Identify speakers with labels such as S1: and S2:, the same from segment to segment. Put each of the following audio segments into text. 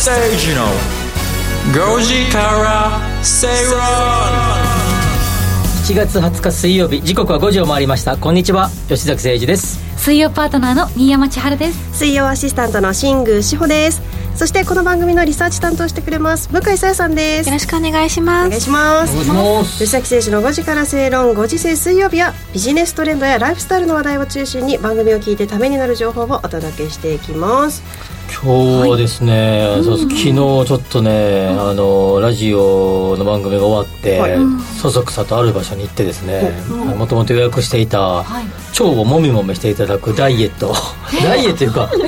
S1: 吉崎誠二の5時から正論
S2: 7月20日水曜日時刻は5時を回りました。こんにちは吉崎誠二です。
S3: 水曜パートナーの新山千春です。
S4: 水曜アシスタントの新宮志保です。そしてこの番組のリサーチ担当してくれます向井さやさんです。
S3: よろしくお願いします。
S4: お願いします。
S2: お願いします。
S4: 吉崎選手の5時から正論5時制水曜日はビジネストレンドやライフスタイルの話題を中心に番組を聞いてためになる情報をお届けしていきます
S2: 今日はですね、そう昨日ちょっとね、あのラジオの番組が終わって、
S4: はい。
S2: そそくさとある場所に行ってですねもともと予約していた、
S3: はい。
S2: 腸をもみもみしていただくダイエット。ダイエットというか、腸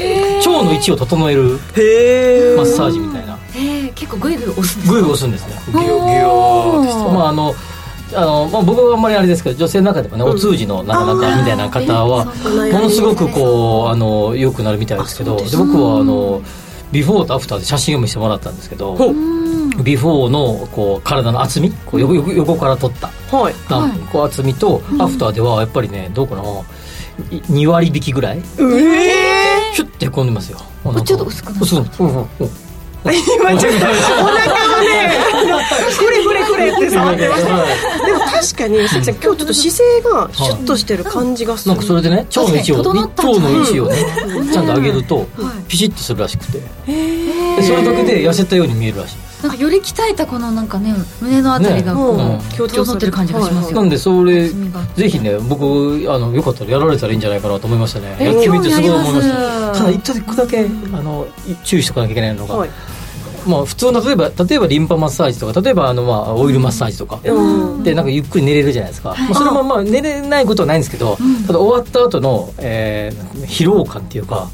S2: の位置を整えるマッサージみたいな。
S3: えー、結構グイグイ押すんですか？
S2: グイグイ押すんですね。ギュギュ
S3: おー
S2: まああのあの、まあ、僕はあんまりあれですけど女性の中でもね、お通じのなかなかみたいな方はものすごくこうあの良くなるみたいですけどで僕はあのビフォーとアフターで写真を見せてもらったんですけどビフォーのこう体の厚みこう横横横から撮った
S4: はい。
S2: なこう厚みと、アフターではやっぱりねどうかない2割引きぐらい
S4: ええ
S2: ヒュッてへこんでますよ。
S3: ちょっと薄くなる
S2: 薄くうんうんうん。
S4: 今ちょっとお腹をねくれくれくれって触ってました。でも確かに関さん今日ちょっと姿勢がシュッとしてる感じがする。
S2: なんかそれでね腸の位置を腸の位置をねちゃんと上げるとピシッとするらしくて。でそれだけで痩せたように見えるらしい。
S3: なんかより鍛えたこのなんかね胸のあたりがこう、
S2: ね。
S4: うん。
S3: 整ってる感じがしますよ、
S2: なんでそれぜひね僕あのよかったらやられたらいいんじゃないかなと思いましたね。
S3: えー
S2: やってみてすごい思いました。ただ一個だけあの注意しとかなきゃいけないのが、
S4: はい
S2: まあ普通の例えば例えばリンパマッサージとか例えばあのまあオイルマッサージとか、
S4: うん。
S2: でなんかゆっくり寝れるじゃないですか、まあ、それもまあ寝れないことはないんですけど、ただ終わった後の、えー疲労感っていうか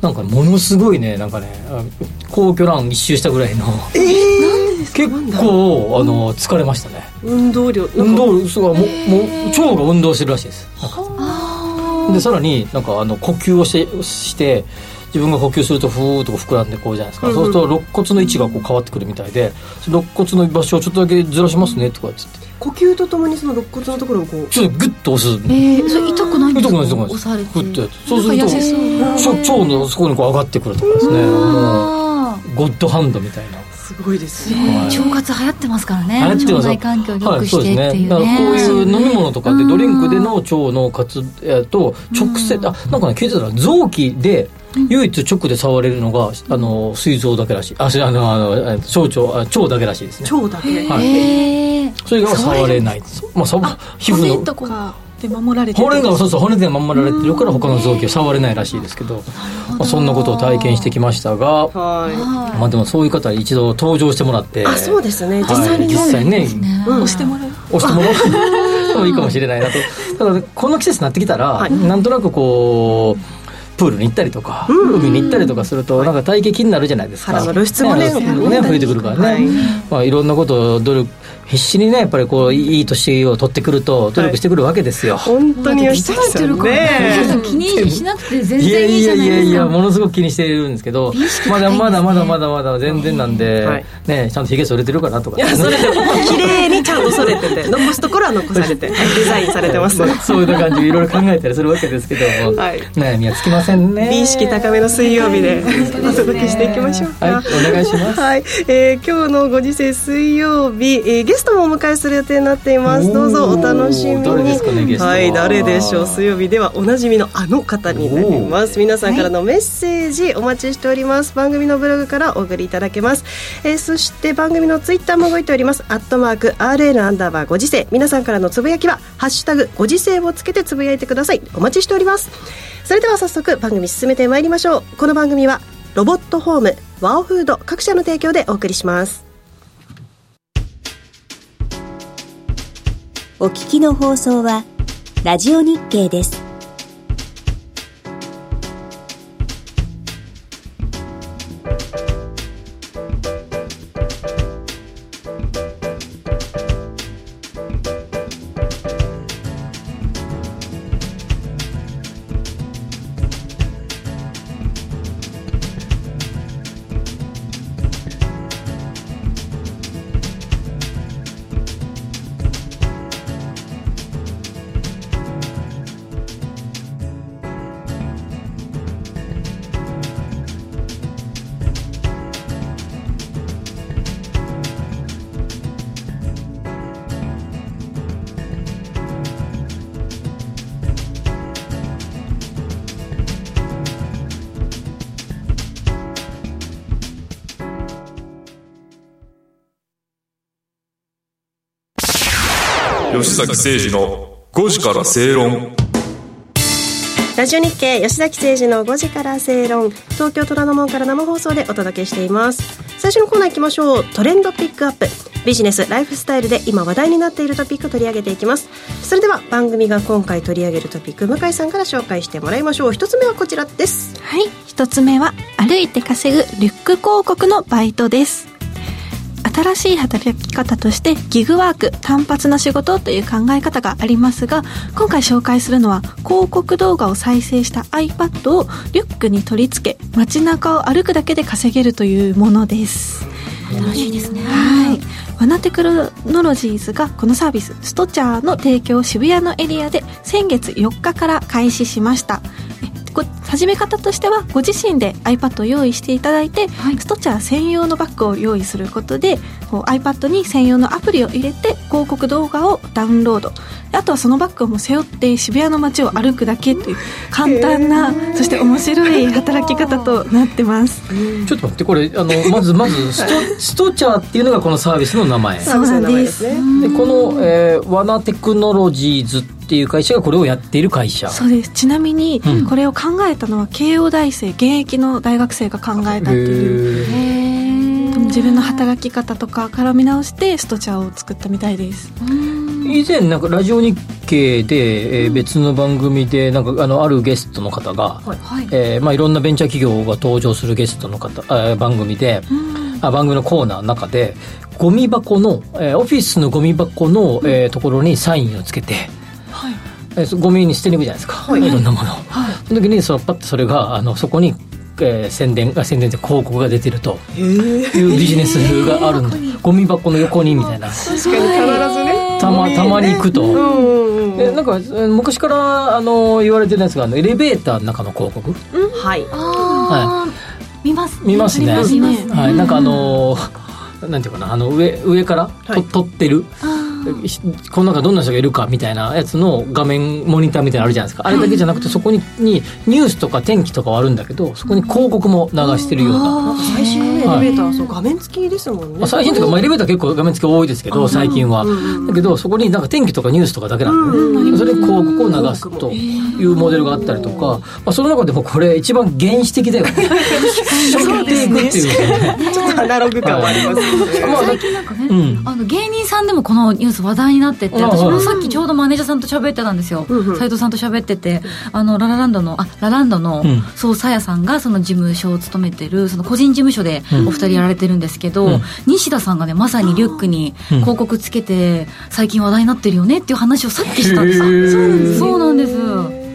S2: なんかものすごいねなんかねあ皇居ラン一周したぐらいの。結構あの疲れましたね。
S4: 運動量。
S2: 運動すごいもうもう腸が運動してるらしいです。なんか。でさらになんかあの呼吸をしてして自分が呼吸するとふーっと膨らんでこうじゃないですか、
S4: うんうん。
S2: そうすると肋骨の位置がこう変わってくるみたいで肋骨の場所をちょっとだけずらしますねとかっつって。
S4: 呼吸とともにその肋骨のところをこう。
S2: ちょっとグッと押す。
S3: えー、それ痛くないんですか？
S2: 痛くない痛くない
S3: 押されて。
S2: グッとやってそうすると
S3: なんか痩せそう。
S2: 腸腸のそこにこう上がってくるとかですね。もう
S3: あ
S2: ゴッドハンドみたいな。
S4: すごいです。
S3: ー
S4: ね
S2: はい。
S3: 腸活流行ってますからね。腸内環境を良
S2: はい、
S3: く
S2: そうです
S3: してっていうね,、
S2: ね。だからこういう飲み物とかでドリンクでの腸の活えっと直接あなんかね聞いてたら臓器で唯一直で触れるのがあの膵臓だけらしい。あしあのあのえ小腸あ腸だけらしいですね。
S4: 腸だけ。
S2: はい。それが触れない。まあさ皮膚の。
S3: こう
S4: で守られてる。
S2: 骨がそうそう骨で守られてるから他の臓器は触れないらしいですけど、まあ、そんなことを体験してきましたが、
S4: は
S2: まあ、でもそういう方に一度登場してもらって
S4: いあそうですね。実
S2: はい。
S4: 際に
S2: 実際ね
S4: うん。
S3: 押してもらう。
S2: 押してもら う。いいかもしれないなと。ただこの季節になってきたら、
S4: はい。
S2: なんとなくこうプールに行ったりとか、海に行ったりとかすると、なんか体型気になるじゃないですか。
S4: 腹の露出もね
S2: ね。増えてくるからね、
S4: はい。
S2: まあ、いろんなことを努力必死にねやっぱりこういい年を取ってくると努力してくるわけですよ、
S4: 本当に吉崎さん
S3: 鍛えてるから
S4: ね
S3: 気にしなくて全
S2: いや
S3: 然いいじ
S2: いやいやい
S3: ゃないですか。
S2: やものすごく気にしてるんですけどまだまだまだまだまだ全然なんで、
S4: はい
S2: ねちゃんとひげ剃れてるかなとか。
S4: いやそれでも綺麗にちゃんとそれてて 残すところは残されてデザインされてます
S2: そういう感じでいろいろ考えたりするわけですけども、
S4: はい。
S2: 悩みはつきませんね。
S4: 美意識高めの水曜日でお届けしていきましょうか。
S2: はいお願いします。
S4: はい、えー今日のご時世水曜日、えーゲストもお迎えする予定になっています。どうぞお楽しみに。
S2: ねは。
S4: い誰でしょう。水曜日ではおなじみのあの方になります。皆さんからのメッセージお待ちしております。番組のブログからお送りいただけます、えーそして番組のツイッターも動いております。アットマーク RN アンダーバーご時世。皆さんからのつぶやきはハッシュタグご時世をつけてつぶやいてください。お待ちしております。それでは早速番組進めてまいりましょう。この番組はロボットホームワオフード各社の提供でお送りします
S5: お聞きの放送はラジオ日経です。
S1: 崎誠二の5時から正論。
S4: ラジオ日経吉崎誠二の5時から正論。東京虎ノ門から生放送でお届けしています。最初のコーナー行きましょう。トレンドピックアップ。ビジネスライフスタイルで今話題になっているトピックを取り上げていきます。それでは番組が今回取り上げるトピック向井さんから紹介してもらいましょう。一つ目はこちらです。
S6: はい。一つ目は歩いて稼ぐリュック広告のバイトです新しい働き方としてギグワーク単発な仕事という考え方がありますが今回紹介するのは広告動画を再生した iPad をリュックに取り付け街中を歩くだけで稼げるというものです。
S3: 楽しいですね。
S6: はい。ワナテクノロジーズがこのサービスストチャーの提供を渋谷のエリアで先月4日から開始しました。ご始め方としてはご自身で iPad を用意していただいて、
S3: はい。
S6: ストチャー専用のバッグを用意することでこう iPad に専用のアプリを入れて広告動画をダウンロードあとはそのバッグをもう背負って渋谷の街を歩くだけという簡単なそして面白い働き方となってます。
S2: ちょっと待ってこれあのまず まずストストチャーっていうのがこのサービスの名前。で
S6: そうなんです。
S4: ね。
S2: この、えーワナテクノロジーズっていう会社がこれをやっている会社。
S6: そうです。ちなみに
S2: うん。
S6: これを考えたのは慶応大生現役の大学生が考えたっていう自分の働き方とかから見直してストチャーを作ったみたいです
S2: 以前なんかラジオ日経で、えー別の番組でなんかあのあるゲストの方が、
S3: はい
S2: えーまあ、いろんなベンチャー企業が登場するゲストの方あー番組で、あ番組のコーナーの中でゴミ箱の、えーオフィスのゴミ箱の、えーところにサインをつけて、えーそゴミに捨てに行くじゃないですか、い、ろんなものを、その時にそのパッとそれがあのそこに、えー宣伝あ宣伝で広告が出てるというビジネスがあるんだ。ゴミ箱の横にみたいな。
S4: 確かに必ずね
S2: たまたまに行くと。
S4: う
S2: なんかえー昔からあの言われてるやつがあのエレベーターの中の広告？
S4: はい。
S3: ああ、見ます。
S2: 見ますね。
S6: あります。ね
S2: はい、なんかあのーなんていうかなあの上上からと、
S4: はい。
S2: 撮ってる。ひこの中どんな人がいるかみたいなやつの画面モニターみたいなのあるじゃないですか。あれだけじゃなくてそこににニュースとか天気とかはあるんだけどそこに広告も流してるような、
S4: 最新のねエ
S2: はい
S4: レベーターそう画面付きですもんね。
S2: まあ、最新とか、まあ、エレベーター結構画面付き多いですけど最近は、だけどそこになんか天気とかニュースとかだけなんでね、それに広告を流すというモデルがあったりとか、まあ、その中でもこれ一番原始的だよね。しょっていくっていうね。
S4: ちょっとアナログ感はありますね。
S2: まあ
S3: 最近なんかね、
S2: うん。
S3: あの芸人さんでもこのニュース話題になってて
S2: あ
S3: 私も
S2: はい
S3: さっきちょうどマネージャーさんと喋ってたんですよ。
S4: うんうん。
S3: 斉藤さんと喋っててあのララランドのあラランドの
S2: うん。
S3: そうさやさんがその事務所を務めてるその個人事務所で
S2: うん。
S3: お二人やられてるんですけど、
S2: うん。
S3: 西田さんがねまさにリュックに
S2: うん。
S3: 広告つけて最近話題になってるよねっていう話をさっきしたんですそうなんです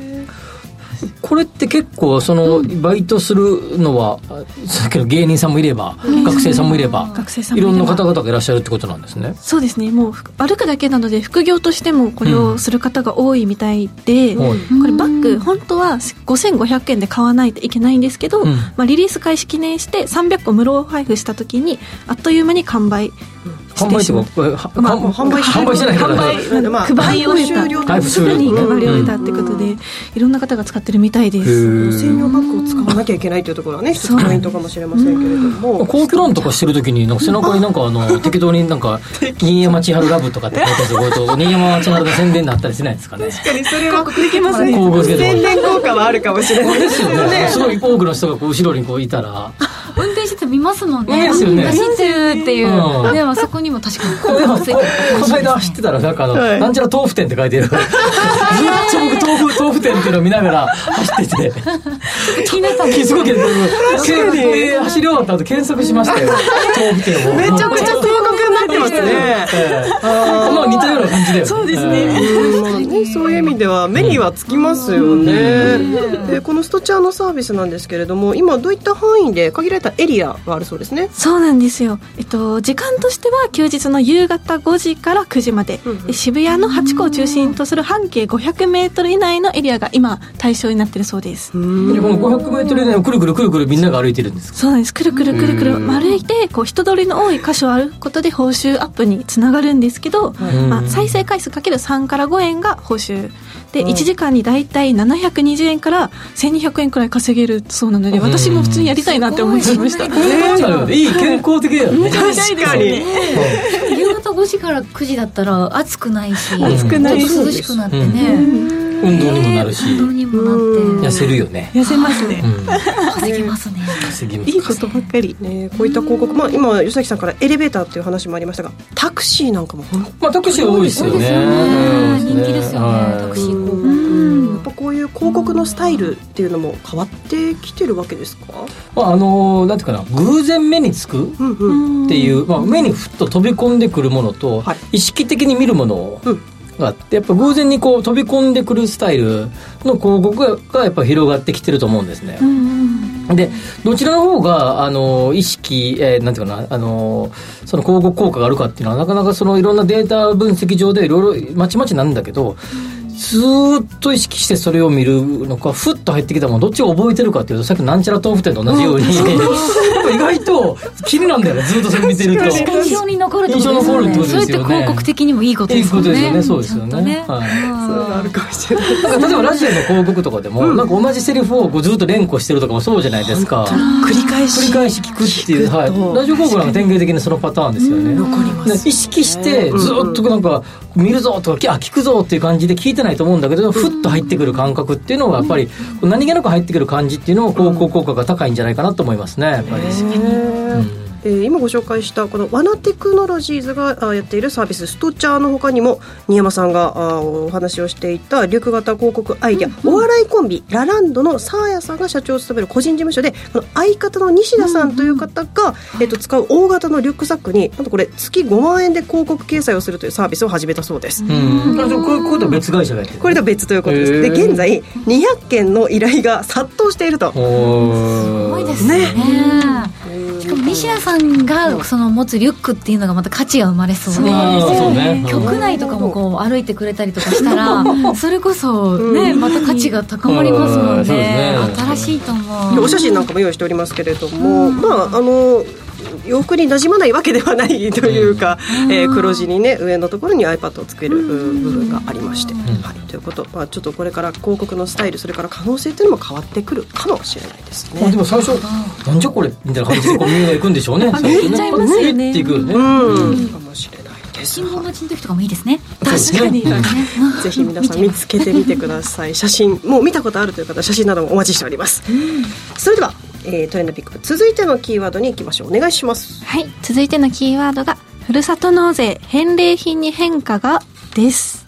S2: これって結構そのバイトするのはさっきの芸人さんもいれば学生さんもいれば
S6: 学生さん
S2: いろんな方々がいらっしゃるってことなんですね。
S6: そうですね。もうふ歩くだけなので副業としてもこれをする方が多いみたいで、
S2: はい。
S6: これバッグ本当は5500円で買わないといけないんですけど、
S2: うん。
S6: まあ、リリース開始記念して300個無料配布した時にあっという間に完売。し
S2: 販売っていう
S6: てしまう
S2: か
S6: まあ
S2: 販
S4: 販売
S2: 販売してないから。
S6: 販売
S4: まあ
S6: 配り終えた。
S4: 配布終了
S6: すぐに配り終えたってことでいろんな方が使ってるみたいです。
S4: 専用バッグを使わなきゃいけないというところはね一つポイントかもしれませんけれども。
S2: 公共論とかしてる時になんか背中になんかあの適当になんか「新山千春ラブ」とかって書いてあると新山千春の宣伝になったりしないですかね。
S4: 確かにそれはできますね。宣伝効果はあるかもしれない
S2: ですよね。すごい多くの人がこう後ろにこういたら
S3: 運転してて見ますもんね。走ってるっていう、
S2: うん。
S3: でもそこにも確かに。
S2: この間走ってたらなんかあの、
S4: はい。
S2: なんちゃら豆腐店って書いてる。ずっと僕豆腐豆腐店っていうのを見ながら走ってて。
S3: 気になった。んです
S2: すごいけど。で走り終わった後検索しましたよ。豆腐店を。
S4: めちゃくちゃますね。
S2: ええ。まあ似たような感じだよね。
S6: そうですね。
S4: うんまあね、そういう意味では目にはつきますよね、でこのストチャーのサービスなんですけれども今どういった範囲で限られたエリアがあるそうですね。
S6: そうなんですよ、えっと、時間としては休日の夕方5時から9時まで,、
S4: うんうん。
S6: で渋谷の8個を中心とする半径 500m 以内のエリアが今対象になってるそうです、
S2: でこの 500m 以内をくるくるくるくるみんなが歩いてるんですか？
S6: そうなんです。くるくるくるくる。
S2: うん。
S6: 歩いてこう人通りの多い箇所を歩くことで報酬アップにつながるんですけど、
S2: ん
S6: まあ、再生回数かける3から5円が報酬で、1時間に大体720円から1200円くらい稼げるそうなので、私も普通にやりたいなって思いました、
S2: ね、いい健康的だよね。
S4: 確かに。
S3: 夕方5時から9時だったら暑くないし
S6: 暑くないし。
S3: 涼しくなってね、
S2: 運動にもなるし。痩せるよね。
S6: 痩せますね、
S3: 稼ぎますね。
S2: 稼ぎます。
S6: いいことばっかり。
S4: ね、こういった広告、まあ、今吉崎さんからエレベーターっていう話もありましたがタクシーなんかも本
S2: まあタクシー多いですよね。
S3: 多いですよね。人気ですよね
S2: はい
S3: タクシー。広告
S4: 当やっぱこういう広告のスタイルっていうのも変わってきてるわけですか？
S2: まああのなんていうかな偶然目につく
S4: うんうん。
S2: っていう、まあ、目にふっと飛び込んでくるものと、
S4: はい。
S2: 意識的に見るもの
S4: うん
S2: があってやっぱ偶然にこう飛び込んでくるスタイルの広告ががやっぱ広がってきてると思うんですね。でどちらの方があの意識、えーなんていうかなあのその広告効果があるかっていうのはなかなかそのいろんなデータ分析上でいろいろまちまちなんだけど、ずーっと意識してそれを見るのかふっと入ってきたものどっちを覚えてるかっていうとさっきのなんちゃら豆腐店と同じように、やっぱ意外と気になんだよねずっとそれ見てると。
S3: 印象に残るってことですよ
S2: 印象に残るって
S3: ねそれって
S2: ことですよね。
S3: 広告的にもいいこと
S2: いい
S3: ですもんね
S2: ことですよね、そうですよね。はい。
S4: そういうのあるかもしれない。
S2: 例えばラジオの広告とかでも、なんか同じセリフをこうずっと連呼してるとかもそうじゃないですか。
S4: 繰り返し。
S2: 繰り返し聞くっていう、はい、ラジオ広告なんか典型的にそのパターンですよね。
S4: 残ります。
S2: で意識してずっとなんか見るぞとかあ聞くぞっていう感じで聞いてないと思うんだけど、ふっと入ってくる感覚っていうのがやっぱり何気なく入ってくる感じっていうのは広告効果が高いんじゃないかなと思いますねやっぱり。うん
S4: えー今ご紹介したこのワナテクノロジーズがあやっているサービスストチャーの他にも新山さんがあお話をしていた緑型広告アイデア、お笑いコンビラランドのサーヤさんが社長を務める個人事務所でこの相方の西田さんという方が、えっと使う大型のリュックサックになんとこれ月5万円で広告掲載をするというサービスを始めたそうです。
S2: うん、これとは別会社がやってる。
S4: これとは別ということです。で現在200件の依頼が殺到していると。
S2: お
S3: すごいですね。しかも西田さんがその持つリュックっていうのがまた価値が生まれそうで
S2: ね。
S3: 局内とかもこう歩いてくれたりとかしたらそれこそねまた価値が高まりますも
S2: うん。
S3: ね
S2: ね。
S3: 新しいと思う。
S4: でお写真なんかも用意しておりますけれども、まああの洋服に馴染まないわけではないというか、えー黒地にね上のところに iPad をつけるうん。部分がありまして、はい、ということ、まあ、ちょっとこれから広告のスタイルそれから可能性っていうのも変わってくるかもしれないですね。
S2: まあで。も最初なんじゃこれみたいな感じでこう耳が行くんでしょうね。最初ね。
S6: 言っちゃいますよね
S2: えっていくよね。
S4: うん、かもしれないです。
S3: 信号待ちの時とかもいいですね。
S4: 確かに、
S2: うん
S4: ぜひ皆さん見つけてみてください。写真。もう見たことあるという方は写真などもお待ちしております、それでは、えートレンドピック続いてのキーワードに行きましょう。お願いします。
S6: はい。続いてのキーワードがふるさと納税返礼品に変化が？です。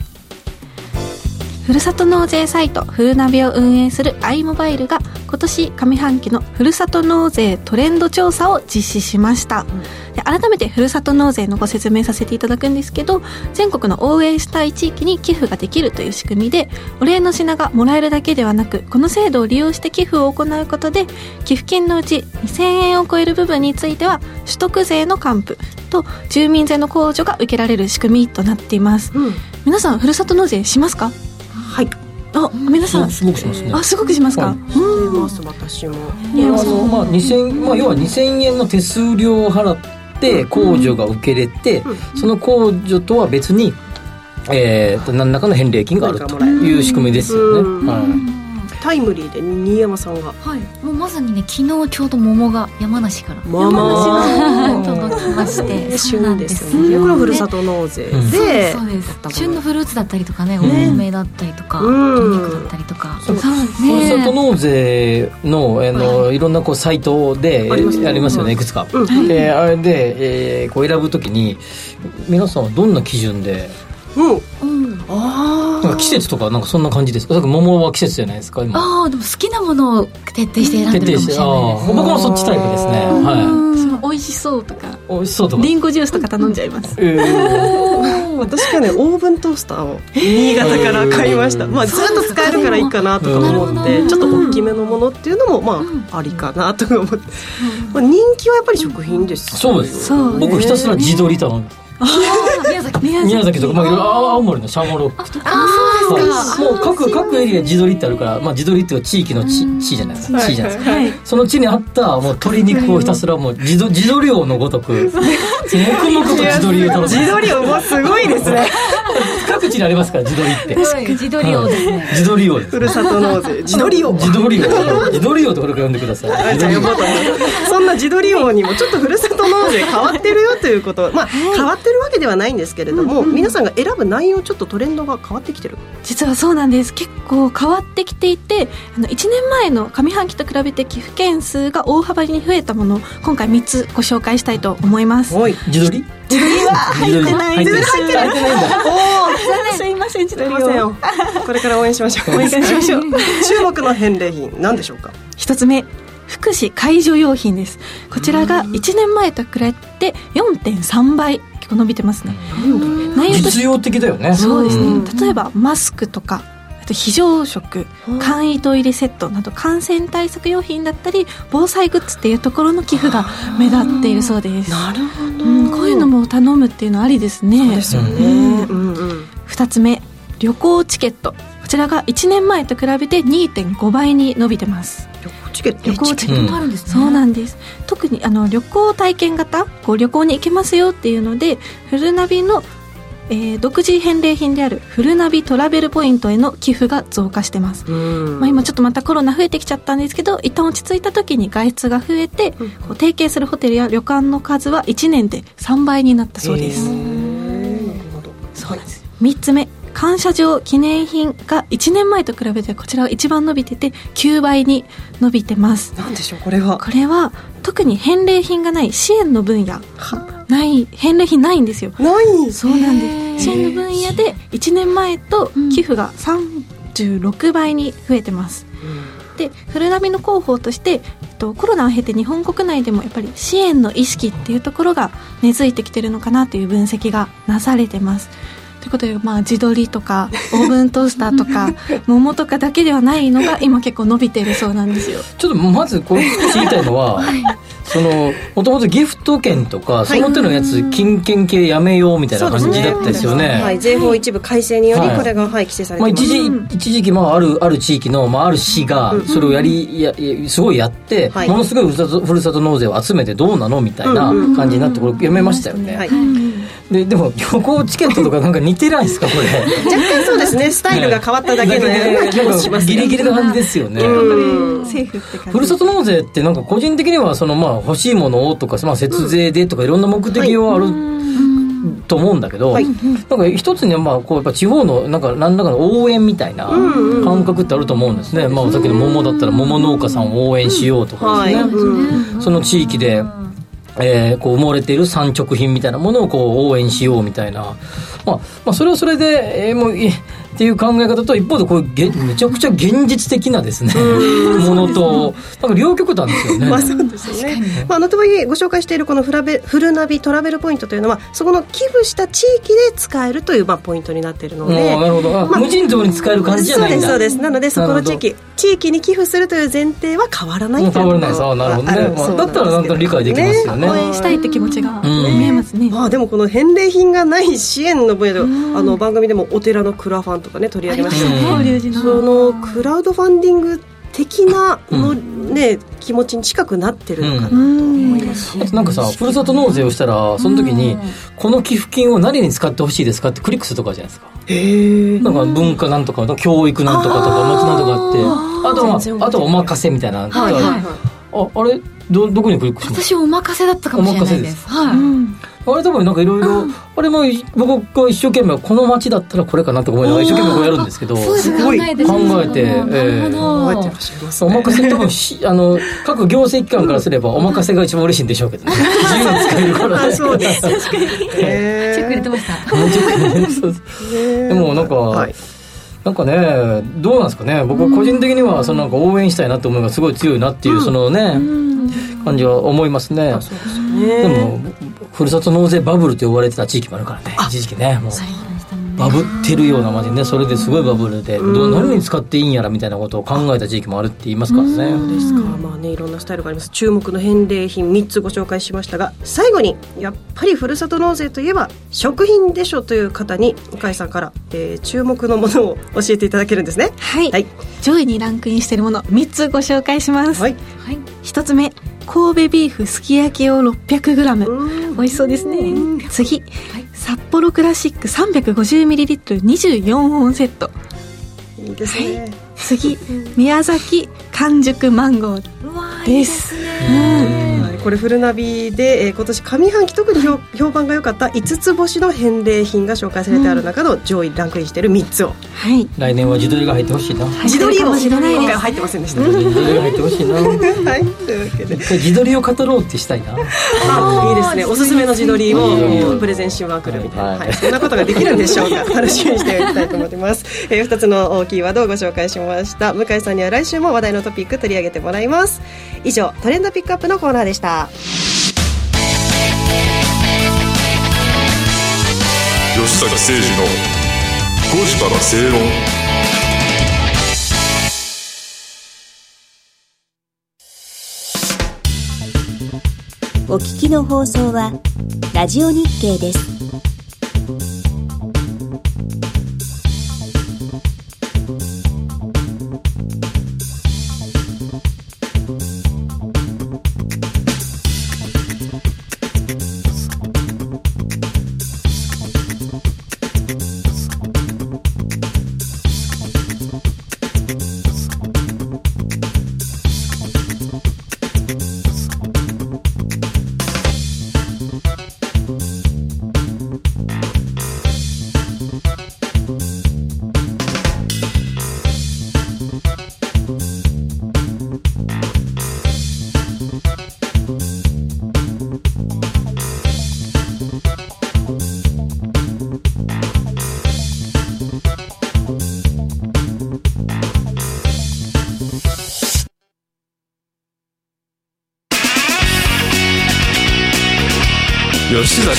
S6: ふるさと納税サイトふるなびを運営する i モバイルが今年上半期のふるさと納税トレンド調査を実施しました、で改めてふるさと納税のご説明させていただくんですけど全国の応援したい地域に寄付ができるという仕組みでお礼の品がもらえるだけではなくこの制度を利用して寄付を行うことで寄付金のうち2000円を超える部分については取得税の還付と住民税の控除が受けられる仕組みとなっています、
S4: うん。
S6: 皆さんふるさと納税しますか？
S4: はい。
S6: あ皆さん。
S2: すごくしますね。
S6: あすごくしますか、
S2: はい。
S4: ます私も。
S2: あのまあ2000まあ要は2000円の手数料を払って控除が受けれて、その控除とは別にえー、と何らかの返礼金があるという仕組みですよね、
S4: うん。
S2: はい
S4: タイムリーで新山さんが。
S3: はい。もうまさにね昨日ちょうど桃が山梨から
S4: まあまあ
S3: 届きまして。
S4: 旬
S3: んで
S4: です。ねこれはふるさと納税
S2: うん
S4: で
S3: そうです。
S4: たもの
S3: 旬のフルーツだったりとかねお
S2: ね
S3: 米だったりとか、
S4: うん。
S3: お肉だったりとか、
S2: そう。
S6: そう
S2: ふるさと納税のあの、い、ろんなこうサイトで
S4: ありますね。
S2: ありますよねいくつか、
S4: うん。
S2: であれで、えーこう選ぶときに皆さんはどんな基準で
S4: うん。
S3: うん。
S4: あ
S2: なんか季節とかなんかそんな感じですか？桃は季節じゃないですか？今。
S3: ああでも好きなものを徹底して選んでるかもしれない
S2: あー僕もそっちタイプですね。は
S6: その美味しそうとか。
S2: い美味しそうとか。
S6: リンゴジュースとか頼んじゃいます。
S2: えー。
S4: 私がねオーブントースターを新潟から買いました、まあずっと使えるからいいかなとか思って
S3: うん
S4: ちょっと大きめのものっていうのもまあありかなとか思って、まあ、人気はやっぱり食品です
S2: そうです。
S6: そう
S2: 僕ひたすら地鶏頼む
S3: 宮崎
S6: 宮
S2: 宮崎とか、まあ、青青森のシャモロックとか。
S3: あそうですか。
S2: もう各各エリア地鶏ってあるから、まあ、地鶏っていうか地域の地地じゃないですか。地じゃないですか。
S6: はい。
S2: その地にあったもう鶏肉をひたすらもう地ど地鶏王のごとく 黙々と地鶏を楽し
S4: 地
S2: む
S4: 鶏をもうすごいですね
S2: 各口にありますから自撮りって。
S3: 自撮りをですね。
S2: 自撮りをです。
S4: ふるさと納税。自撮り王。
S2: 自撮りを自撮りをとこれから呼んでください。
S4: そんな自撮り王にもちょっとふるさと納税変わってるよということ。まあ変わってるわけではないんですけれども、皆さんが選ぶ内容ちょっとトレンドが変わってきてる。
S6: 実はそうなんです。結構変わってきていてあの1年前の上半期と比べて寄付件数が大幅に増えたものを今回3つご紹介したいと思います。
S4: はい。
S2: 自撮り？
S6: 自撮りは入ってないです。
S2: 入ってない入ってないんだ
S6: すいません自撮り
S4: すいません
S6: を
S4: よ。これから応援しましょう応援しましょう。注目の返礼品何でしょうか？
S6: 一つ目福祉介助用品です。こちらが1年前と比べて4.3倍結構伸びてますね。内容として
S2: 実用的だよね。
S6: そうです
S2: ん。
S6: ね例えばマスクとかあと非常食簡易トイレセットなど感染対策用品だったり防災グッズっていうところの寄付が目立っているそうです。
S4: なるほど、
S6: うん、こういうのも頼むっていうのはありですね。
S4: そうですよね、うん。うん
S6: 2つ目旅行チケット。こちらが1年前と比べて2.5倍に伸びてます。
S4: 旅行チケット
S6: 旅行チケ
S2: うん
S6: ット、
S3: あるんですね。
S6: そうなんです。特にあの旅行体験型こう旅行に行けますよっていうのでフルナビの、えー独自返礼品であるフルナビトラベルポイントへの寄付が増加してます、
S4: うん。
S6: まあ、今ちょっとまたコロナ増えてきちゃったんですけど一旦落ち着いた時に外出が増えて、こう提携するホテルや旅館の数は1年で3倍になったそうです、
S4: へー。
S6: そうなんです3つ目感謝状記念品が1年前と比べてこちらが一番伸びてて9倍に伸びてます。
S4: なんでしょうこれは。
S6: これは特に返礼品がない支援の分野。ない返礼品ないんですよ。
S4: ない。
S6: そうなんです。支援の分野で1年前と寄付が36倍に増えてます、でフルナビの広報として、えっと、コロナを経て日本国内でもやっぱり支援の意識っていうところが根付いてきてるのかなという分析がなされてますということで、まあ、自撮りとか オーブントースターとか 桃とかだけではないのが今結構伸びてるそうなんですよ。
S2: ちょっとまずこれ知りたいのは、そのもともとギフト券とかその手のやつ、金券系やめようみたいな感じだったですよね。
S4: はい、税法一部改正により
S2: はい。
S4: これが、はい、規制され
S2: まあ、
S4: てます、
S2: 一時一時期、まあ、あるある地域の、まあ、ある市がそれをやり、ややすごいやって、
S4: はい。
S2: ものすごいふるさとふるさと納税を集めてどうなのみたいな感じになってこれやめましたよね、
S4: はい、
S2: ででも旅行チケットとかなんか似てないですかこれ？
S4: 若干そうですね。スタイルが変わっただけのような気もします
S2: ギリギリな感じですよね、ふるさと納税ってなんか個人的にはそのまあ欲しいものをとか、まあ、節税でとかいろんな目的はあると思うんだけど、
S4: はい。
S2: なんか一つにはまあこうやっぱ地方のなんか何らかの応援みたいな感覚ってあると思うんですね、まあ、さっきの桃だったら桃農家さんを応援しようとか
S4: はい、
S2: ですね、
S4: うん。
S2: その地域で、えーこう埋もれている産直品みたいなものをこう応援しようみたいな、まあ、まあそれはそれで、えーもういっていう考え方と一方でこうげめちゃくちゃ現実的なですねものとなんか両極端ですよね。
S4: まあそうですよね。まあ、あのとはいえご紹介しているこのフラベフルナビトラベルポイントというのはそこの寄付した地域で使えるというまあポイントになっているので。
S2: なるほど、あ
S4: まあ
S2: 無尽蔵に使える感じじゃないんだ。
S4: そうですそうです。なのでそこの地
S2: な
S4: 域地域に寄付するという前提は変わらないと。いう
S2: 変わらない。ですあなるほどね。まあ
S4: そう
S2: だったらなんとなく理解できますよね。
S6: 応援したいって気持ちが
S2: うん
S6: 見えますね、
S4: まあでもこの返礼品がない支援の分野ではあの番組でもお寺のクラファンとかね取り上げました。その。クラウドファンディング的なのね、気持ちに近くなってるのかなと思います。し、
S2: あとなんかさふるさと納税をしたらその時にこの寄付金を何に使ってほしいですかってクリックするとかじゃないですか。
S4: へえ。
S2: なんか文化なんとか教育なんとかとか松なんとかって。あとはあとはお任せみたいな、
S4: はいはいはい。
S2: ああれどどこにクリックします
S3: 私お任せだったかもしれないです。はい、
S2: あれ多分なんかいろいろあれも僕が一生懸命この街だったらこれかなとか思いながら一生懸命こうやるんですけど
S3: すね。考えて
S2: 考えて
S4: えてらっしゃいます
S2: お任せ多分し あの各行政機関からすればお任せが一番嬉しいんでしょうけどね。自由に使えるから。
S4: そうです。確かに。
S3: チェック入れてました。
S2: でもなんか、
S4: はい。
S2: なんかねどうなんですかね。僕は個人的にはそのなんか応援したいなって思いがすごい強いなっていうそのね、感じは思いますね。でもふるさと納税バブルと呼ばれてた地域もあるからね一時期ねもう。バブってるようなマジねそれですごいバブルでどう何に使っていいんやらみたいなことを考えた地域もあるって言いますからね。
S4: ですか、まあねいろんなスタイルがあります。注目の返礼品3つご紹介しましたが最後にやっぱりふるさと納税といえば食品でしょという方に向井さんから、えー注目のものを教えていただけるんですね。
S6: はい、
S4: はい。
S6: 上位にランクインしているもの3つご紹介します、
S4: はい。
S6: 1つ目神戸ビーフすき焼き用 600g 美味しそうですね。次、札幌クラシック 350ml24 本セット。
S4: いいですね、
S6: はい、次。宮崎完熟マンゴーです。
S4: はい、これフルナビで、えー、今年上半期特に評評判が良かった5つ星の返礼品が紹介されてある中の上位ランクインしている3つを、
S6: はい。
S2: 来年は自撮りが入ってほしいな。
S4: 自撮りを今回は入ってませんでした、
S2: 自撮りが入ってほしいな。
S4: はい。というわけで。
S2: 自撮りを語ろうってしたいな。
S4: あいいですね。おすすめの自撮りをプレゼンしまくるみたいな、
S2: はい。
S4: はい。そんなことができるんでしょうか。楽しみにしていきたいと思います、えー、2つのキーワードをご紹介しました。向井さんには来週も話題のトピック取り上げてもらいます。以上トレンドピックアップのコーナーでした
S7: 吉坂誠二の5時から正論
S5: お聞きの放送はラジオ日経です。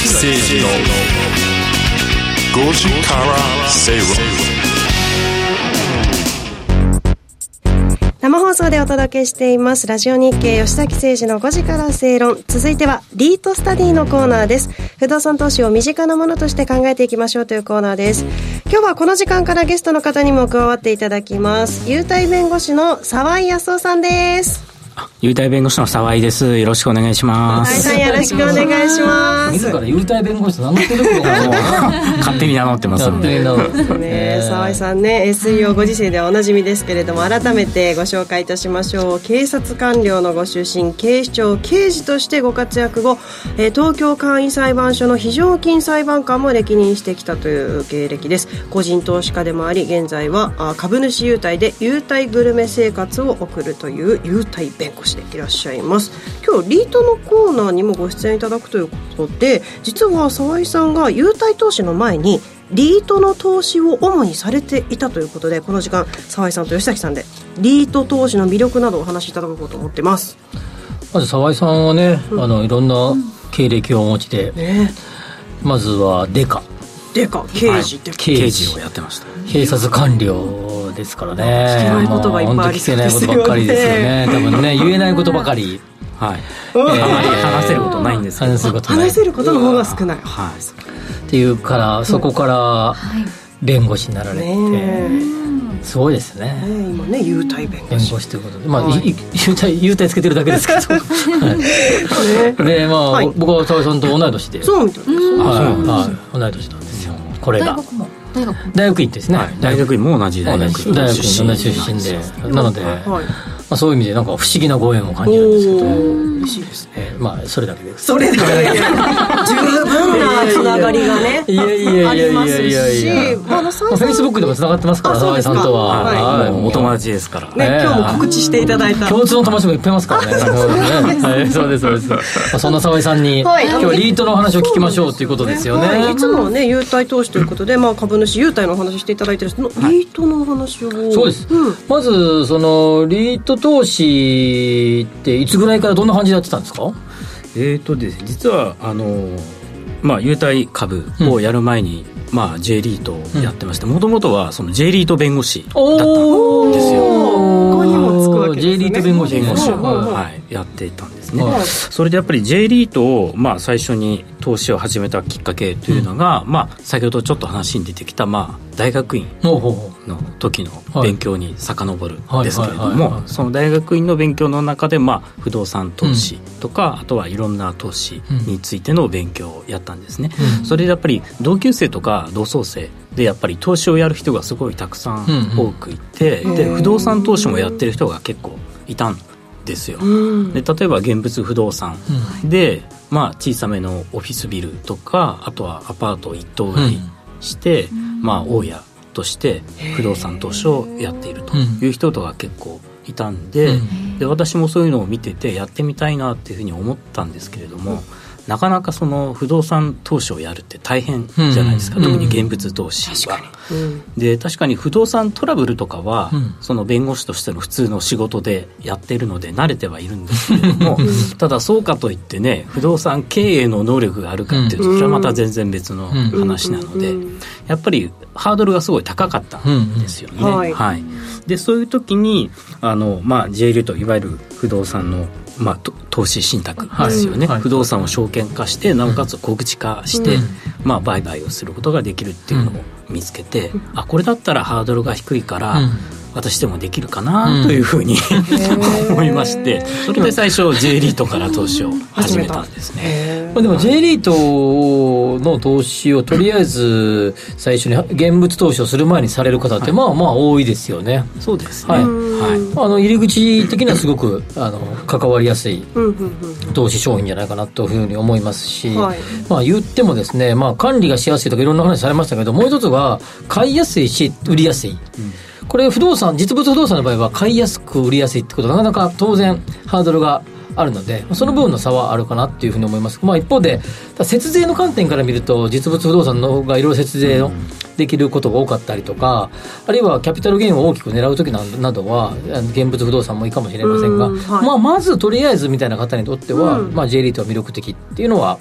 S7: 吉崎誠二の5時から正論
S4: 生放送でお届けしています。ラジオ日経吉崎誠二の5時から正論。続いてはリートスタディのコーナーです。不動産投資を身近なものとして考えていきましょうというコーナーです。今日はこの時間からゲストの方にも加わっていただきます。優待弁護士の沢井康夫さんです。
S8: 優待弁護士の沢井です。よろしくお願いしま
S4: 沢井
S8: す。
S4: さんよろしくお願いします
S2: 自ら優待弁護士と名乗ってることがもう
S8: 勝手に名乗ってます
S2: 勝
S8: ので。
S2: 手に名乗って
S4: ね沢井さんね SEO ご時世ではおなじみですけれども改めてご紹介いたしましょう警察官僚のご出身警視庁刑事としてご活躍後、えー東京簡易裁判所の非常勤裁判官も歴任してきたという経歴です個人投資家でもあり現在はあ株主優待で優待グルメ生活を送るという優待弁護士でいらっしゃいます。今日リートのコーナーにもご出演いただくということで実は沢井さんが優待投資の前にリートの投資を主にされていたということでこの時間沢井さんと吉崎さんでリート投資の魅力などをお話しいただこうと思ってます。
S2: まず沢井さんはね、あのいろんな経歴をお持ちで、
S4: ね。
S2: まずはデカ。
S4: でか刑事って、
S8: 刑事をやってました。
S2: 警察官僚ですからね。
S4: 聞けないことがいっぱいあり
S2: もう本当聞けないことばっかりですよね。多分ね言えないことばかり。
S8: はい。
S2: えー
S8: あまり話せることないんですけど。
S2: 話せること
S4: 話せることの方が少ない。
S8: はい。
S2: っていうからそこから弁護士になられて、
S4: ね
S2: すごいです
S4: え
S2: ね
S4: ね今ね優待弁護
S2: 弁
S4: 士
S2: 護士ということで。まあ、優待優待つけてるだけですけど、はい、でまあ、
S4: はい
S2: 僕は沢井さんと同い年で
S4: そうみたいです
S2: はい、はい、同い年なんですよこれが
S3: 大学。
S2: 院ですね、
S8: はい。大学院も同じ大
S2: 同
S8: 学
S2: じ大学
S8: 出身
S2: 院同じ出身で。なので、
S4: はい。
S2: まあ、そういう意味でなんか不思議なご縁を感じるんですけど、
S4: 嬉しいですね。
S2: えーまあそれだけです。
S4: それだけで十分なつながりがね。
S2: いやいやいやいやいやいや。
S4: ありますし。あの沢井さん
S2: フェイスブックでもつながってますから。
S4: あそうですか。
S2: 沢井さんとは、
S4: はい
S8: お友達ですから。
S4: ね、
S2: ええ。
S4: 今日も告知していただいた。
S2: 共通の友達もいっぱいいますからね。はい、そうです、そうです。まあ、そんな沢井さんに、
S4: はい。
S2: 今日はリートのお話を聞きましょうということですよね。
S4: はい、い。つもはね優待投資ということで、まあ、株主優待のお話していただいてるんですけどリートのお話を、
S2: そうです、
S4: ん。
S2: まずそのリート投資っていつぐらいからどんな感じでやってたんですか？
S8: えーとですね、実は、あの、まあ、優待株をやる前に、まあ、J リートをやってまして、もともとは、その J リート弁護士だったんですよ。
S4: ここにもつくわけけですよね。
S2: J リート弁護士。
S8: 弁護士を、
S4: はい
S8: はい、やっていたんですね、
S2: はい。
S8: それでやっぱり J リートを、まあ、最初に投資を始めたきっかけというのが、まあ、先ほどちょっと話に出てきた、まあ、大学院の時の勉強に遡るん
S2: はい。
S8: ですけれどもその大学院の勉強の中で、まあ、不動産投資とか、あとはいろんな投資についての勉強をやったんですね、
S2: うん。
S8: それでやっぱり同級生とか同窓生でやっぱり投資をやる人がすごいたくさん
S2: うんうん。
S8: 多くいて、で不動産投資もやってる人が結構いたんですよ、
S4: うん。
S8: で例えば現物不動産。で、まあ、小さめのオフィスビルとかあとはアパートを一棟買いして、まあ、大家として不動産投資をやっているという人とか結構いたんで,、で私もそういうのを見ててやってみたいなっていうふうに思ったんですけれども、なかなかその不動産投資をやるって大変じゃないですか、
S2: うん。
S8: 特に現物投資は。で確かに不動産トラブルとかは、
S2: うん。
S8: その弁護士としての普通の仕事でやっているので慣れてはいるんですけれどもただそうかといってね不動産経営の能力があるかっていうとそれはまた全然別の話なので、やっぱりハードルがすごい高かったんですよね。
S4: うんうんはい。
S8: はい、でそういう時にあの、まあ、J リートいわゆる不動産の、まあ、と投資信託ですよね、
S2: はい。
S8: 不動産を証券化してなおかつ小口化して、まあ、売買をすることができるっていうのを見つけて、あこれだったらハードルが低いから、
S2: うん
S8: 私でもできるかなというふうに、思いましてそれで最初 J リートから投資を始めたんですね。
S2: まあ、でも J リートの投資をとりあえず最初に現物投資をする前にされる方ってまあまあ多いですよね。
S8: そうですね、
S2: はい。
S8: はい。
S2: あの入り口的にはすごくあの関わりやすい
S4: うんうんうん
S2: 投資商品じゃないかなというふうに思いますし、
S4: はい。
S2: まあ言ってもですね、まあ管理がしやすいとかいろんな話されましたけど、もう一つは買いやすいし売りやすい。これ不動産、実物不動産の場合は買いやすく売りやすいってことはなかなか当然ハードルがあるので、その部分の差はあるかなっていうふうに思います。まあ一方で、節税の観点から見ると、実物不動産の方がいろいろ節税をできることが多かったりとか、あるいはキャピタルゲインを大きく狙うときななどは、現物不動産もいいかもしれませんが、
S4: うんはい。
S2: まあまずとりあえずみたいな方にとっては、
S4: うん。
S2: まあ J リートは魅力的っていうのは、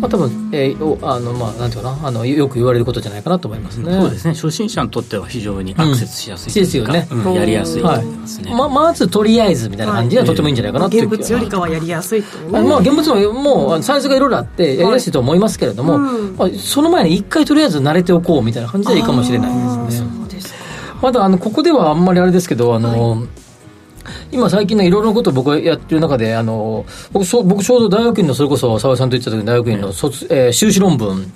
S2: まあ多分、えーおあの、まあなんていうかな、あの、よく言われることじゃないかなと思いますね。
S8: そうですね。初心者にとっては非常にアクセスしやすい
S2: ですよね。
S8: うんやりやすいと
S2: はい
S8: 思いますね、
S2: ままずとりあえずみたいな感じではとてもいいんじゃないかなっていう
S4: 現物よりかはやりやすい。っていうね
S2: あまあ現物ももうあのサイズがいろいろあってやりやすいと思いますけれども、
S4: うん。
S2: まあ、その前に一回とりあえず慣れておこうみたいな感じでいいかもしれないですね。
S4: そうですか。
S2: まだあのここではあんまりあれですけどあの、今最近のいろいろなことを僕がやってる中であの僕ちょ僕ちょうど大学院のそれこそ澤井さんと言ってた時に大学院の卒、えー修士論文、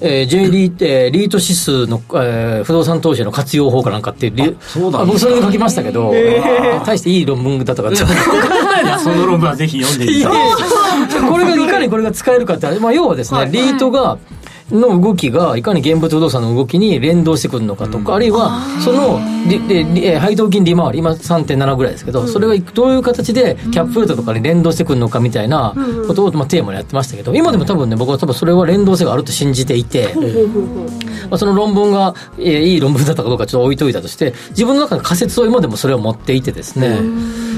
S2: えー、J リー、えーリート指数の、えー不動産投資の活用法かなんかっていうリ
S8: そうだ。
S2: あ僕それで書きましたけど、あ大していい論文だとかって
S8: その論文はぜひ読んでみたい。
S2: これがいかにこれが使えるかって、まあ、要はですね、リートが、の動きがいかに現物不動産の動きに連動してくるのかとか、あるいはその配当金利回り今3.7ぐらいですけど、それがどういう形でキャップレートとかに連動してくるのかみたいなことを、まあ、テーマでやってましたけど今でも多分ね僕は多分それは連動性があると信じていて、まあ、その論文が、えーいい論文だったかどうかちょっと置いといたとして自分の中の仮説を今でもそれを持っていてですね。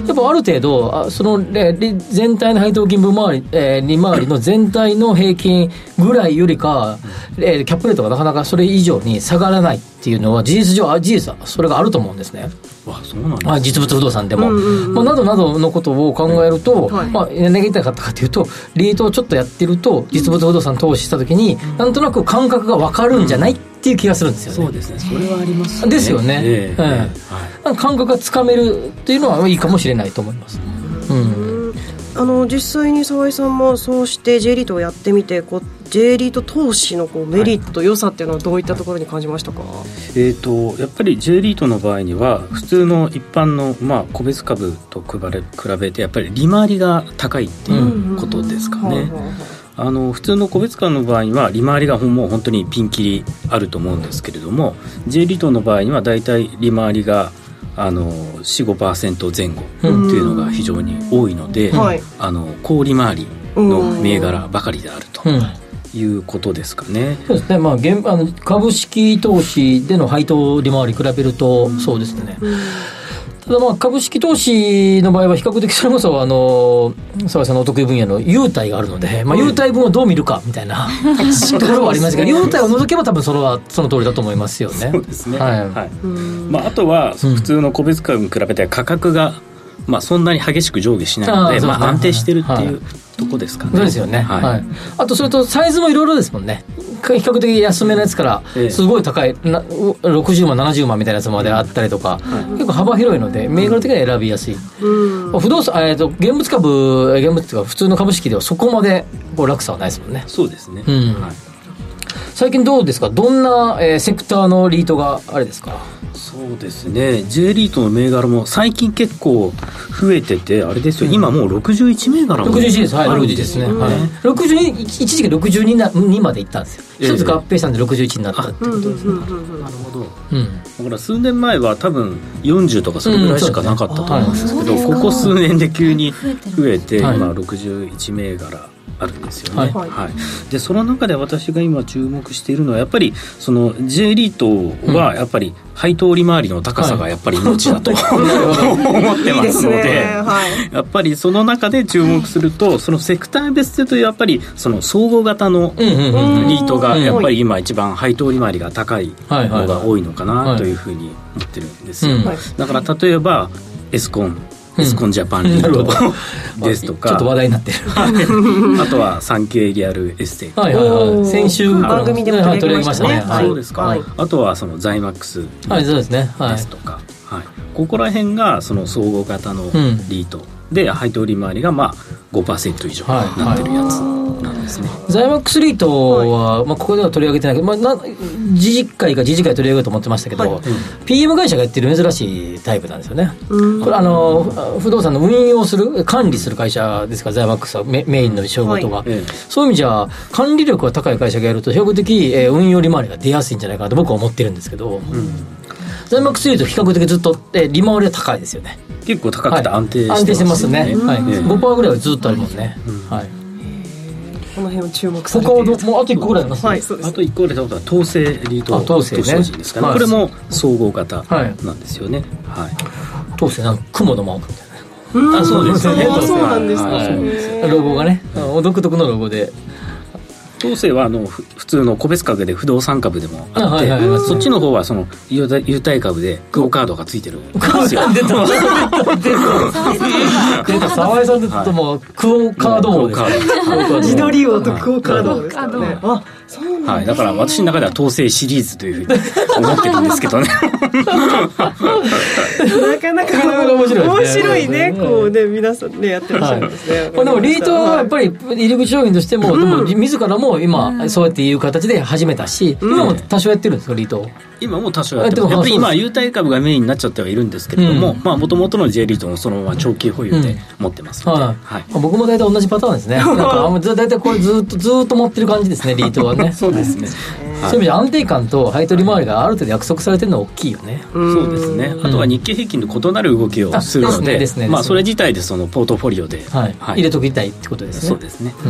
S2: やっぱある程度あその、全体の配当金分回り、えー利回りの全体の平均ぐらいよりか、えーキャップレートがなかなかそれ以上に下がらないっていうのは事実上あ事実はそれがあると思うんですね。
S8: わそうなんです
S2: あ実物不動産でも、まあ、などなどのことを考えると、
S4: はい。
S2: まあ、何が言いたかったかというとリートをちょっとやってると実物不動産投資した時に、なんとなく感覚が分かるんじゃないっていう気がするんですよね。
S8: そうですね。それはあります
S2: ですよね。
S8: ええ。
S2: ええ
S8: はい。
S2: 感覚がつかめるっていうのはいいかもしれないと思います。うん
S4: あの実際に澤井さんもそうして J リートをやってみてこう J リート投資のこうメリット、良さっていうのはどういったところに感じましたか、
S8: えー、とやっぱり J リートの場合には普通の一般の、まあ、個別株と比べ比べてやっぱり利回りが高いっていうことですかね。あの普通の個別株の場合には利回りがもう本当にピンキリあると思うんですけれども J リートの場合にはだいたい利回りがあの45%前後っていうのが非常に多いので、
S4: はい。
S8: あの高利回りの銘柄ばかりであると
S2: うん。
S8: いうことですかね。
S2: そうですね、まあ、現あの株式投資での配当利回り比べると、そうですね。ただまあ株式投資の場合は比較的それこそあの澤井さんのお得意分野の優待があるので、まあ、優待分をどう見るかみたいな ところはありますが優待を除けば多分それはその通りだと思いますよね。
S8: そうですね。
S2: はい
S8: はい。まああとは普通の個別株に比べて価格がまあ、そんなに激しく上下しないので
S2: ね。
S8: まあ、安定してるって
S2: はい。
S8: いうとこですかね。
S2: そうですよね、
S8: はい。
S2: はい。あとそれとサイズもいろいろですもんね。比較的安めのやつから
S8: ええ。
S2: すごい高い。な60万70万みたいなやつまであったりとか、結構幅広いので銘柄的には選びやすい、不動産、えー、と現物株現物っていうか普通の株式ではそこまでこう落差はないですもんね。
S8: そうですね、
S2: うん。
S8: はい
S2: 最近どうですか？どんな、えーセクターのリートがあれですか？
S8: そうですね。J リートの銘柄も最近結構増えててあれですよ、今もう61銘柄も
S2: 61です。はい
S8: あるん
S2: 60ですね、
S8: よ
S2: はい、62一時期62な2までいったんですよ。
S8: ええ。
S2: 一つ合併したんで61になったって。ことですね
S8: なるほど。
S2: うん
S8: だから数年前は多分40とかそれぐらいしかなかったと思うんですけど、
S3: うんね
S8: ここ数年で急に増えて、
S2: はい。
S8: 今61銘柄あるんですよね、
S2: はい。
S8: はい。でその中で私が今注目しているのはやっぱりその J リートはやっぱり配当利回りの高さがやっぱり命だと、思って
S4: いいです
S8: ますので
S4: ね。はい。
S8: やっぱりその中で注目するとそのセクター別でとやっぱりその総合型のリートがやっぱり今一番配当利回りが高い
S2: はいはい
S8: のが多いのか
S2: は
S8: ない。というふうに思ってるんですよ、
S2: うん。
S8: だから例えばエスコン。
S2: うん
S8: エスコンジャパンリー ですとか。
S2: ちょっと話題になってる。
S8: あとは サンケイリアルエステート
S2: はいはいはい。先週
S4: 番組でも取り上げましたね。
S2: はい
S4: はい。
S8: そうですか、
S4: はい。
S8: あとはそのザイマックス
S2: はいそうですね。はい。
S8: ですとか、はい。ここら辺がその総合型の
S2: ん。
S8: リートで配当利回りがまあ5%以上になってるやつなんですね、
S2: ザイマックスリートは、まあ、ここでは取り上げてないけど、まあ、な自治会か自治会取り上げようと思ってましたけど、PM 会社がやってる珍しいタイプなんですよね、これあの不動産の運用する管理する会社ですからザイマックスはメメインの仕事が、
S8: ええ。
S2: そういう意味じゃ管理力が高い会社がやると比較的、えー運用利回りが出やすいんじゃないかなと僕は思ってるんですけど、ザイマックスリート比較的ずっと、えー利回りは高いですよね。
S8: 結構高くて安定してます、
S2: はい安定してますね、はい、
S8: ええ
S2: 5%ぐらいはずっとあるもん。ね、はい。
S4: この辺を注目され
S2: 他は
S4: ている
S2: どもうあと1個ぐらいあります、
S4: はい
S8: あと1個で例えば統制リート投資ですかね、
S2: はい。
S8: これも総合型
S2: はい。
S8: なんですよね。はい、
S2: 当選なんか雲のマークみたいな
S8: あそうですね。
S4: あそうなんですか
S2: ロゴがね。あ独特のロゴで
S8: 当世はあのふ普通の個別株で不動産株でもあって、
S2: あはいはいはい。
S8: そっちの方はその優待株でクオカードがついてるんですよ
S2: 出た。出た。沢井さんでともうクオカード王で
S4: 自撮り王とクオカードですからね
S8: はい、だから私の中では統制シリーズというふうに思ってるんですけどね。
S4: なかなか
S2: 面白いね
S4: 面白いね
S2: うん
S4: こうね皆さんねやってらっしゃるんですね。
S2: まあでもリートはやっぱ
S4: り
S2: り入り口商品としても、でも自らも今そうやっていう形で始めたし、今も多少やってるんですかリート
S8: 今も多少やってます。やっぱり今優待株がメインになっちゃってはいるんですけれども
S2: うん。
S8: もともとの J リートもそのまま長期保有で持ってます。ので、
S2: はい。
S8: はい
S2: 僕も大体同じパターンですね。なんかあんま大体これずっとずっと持ってる感じですねリートはね。
S8: そうですね、
S2: そういう意味で安定感と配当利回りがある程度約束されてるのは大きいよね。
S8: そうですね。あとは日経平均の異なる動きをするの
S2: あですね
S8: で
S2: ですね。ですね。
S8: まあそれ自体でそのポートフォリオで、
S2: はい、入れときたいってことですね。
S8: そうですね。
S4: こ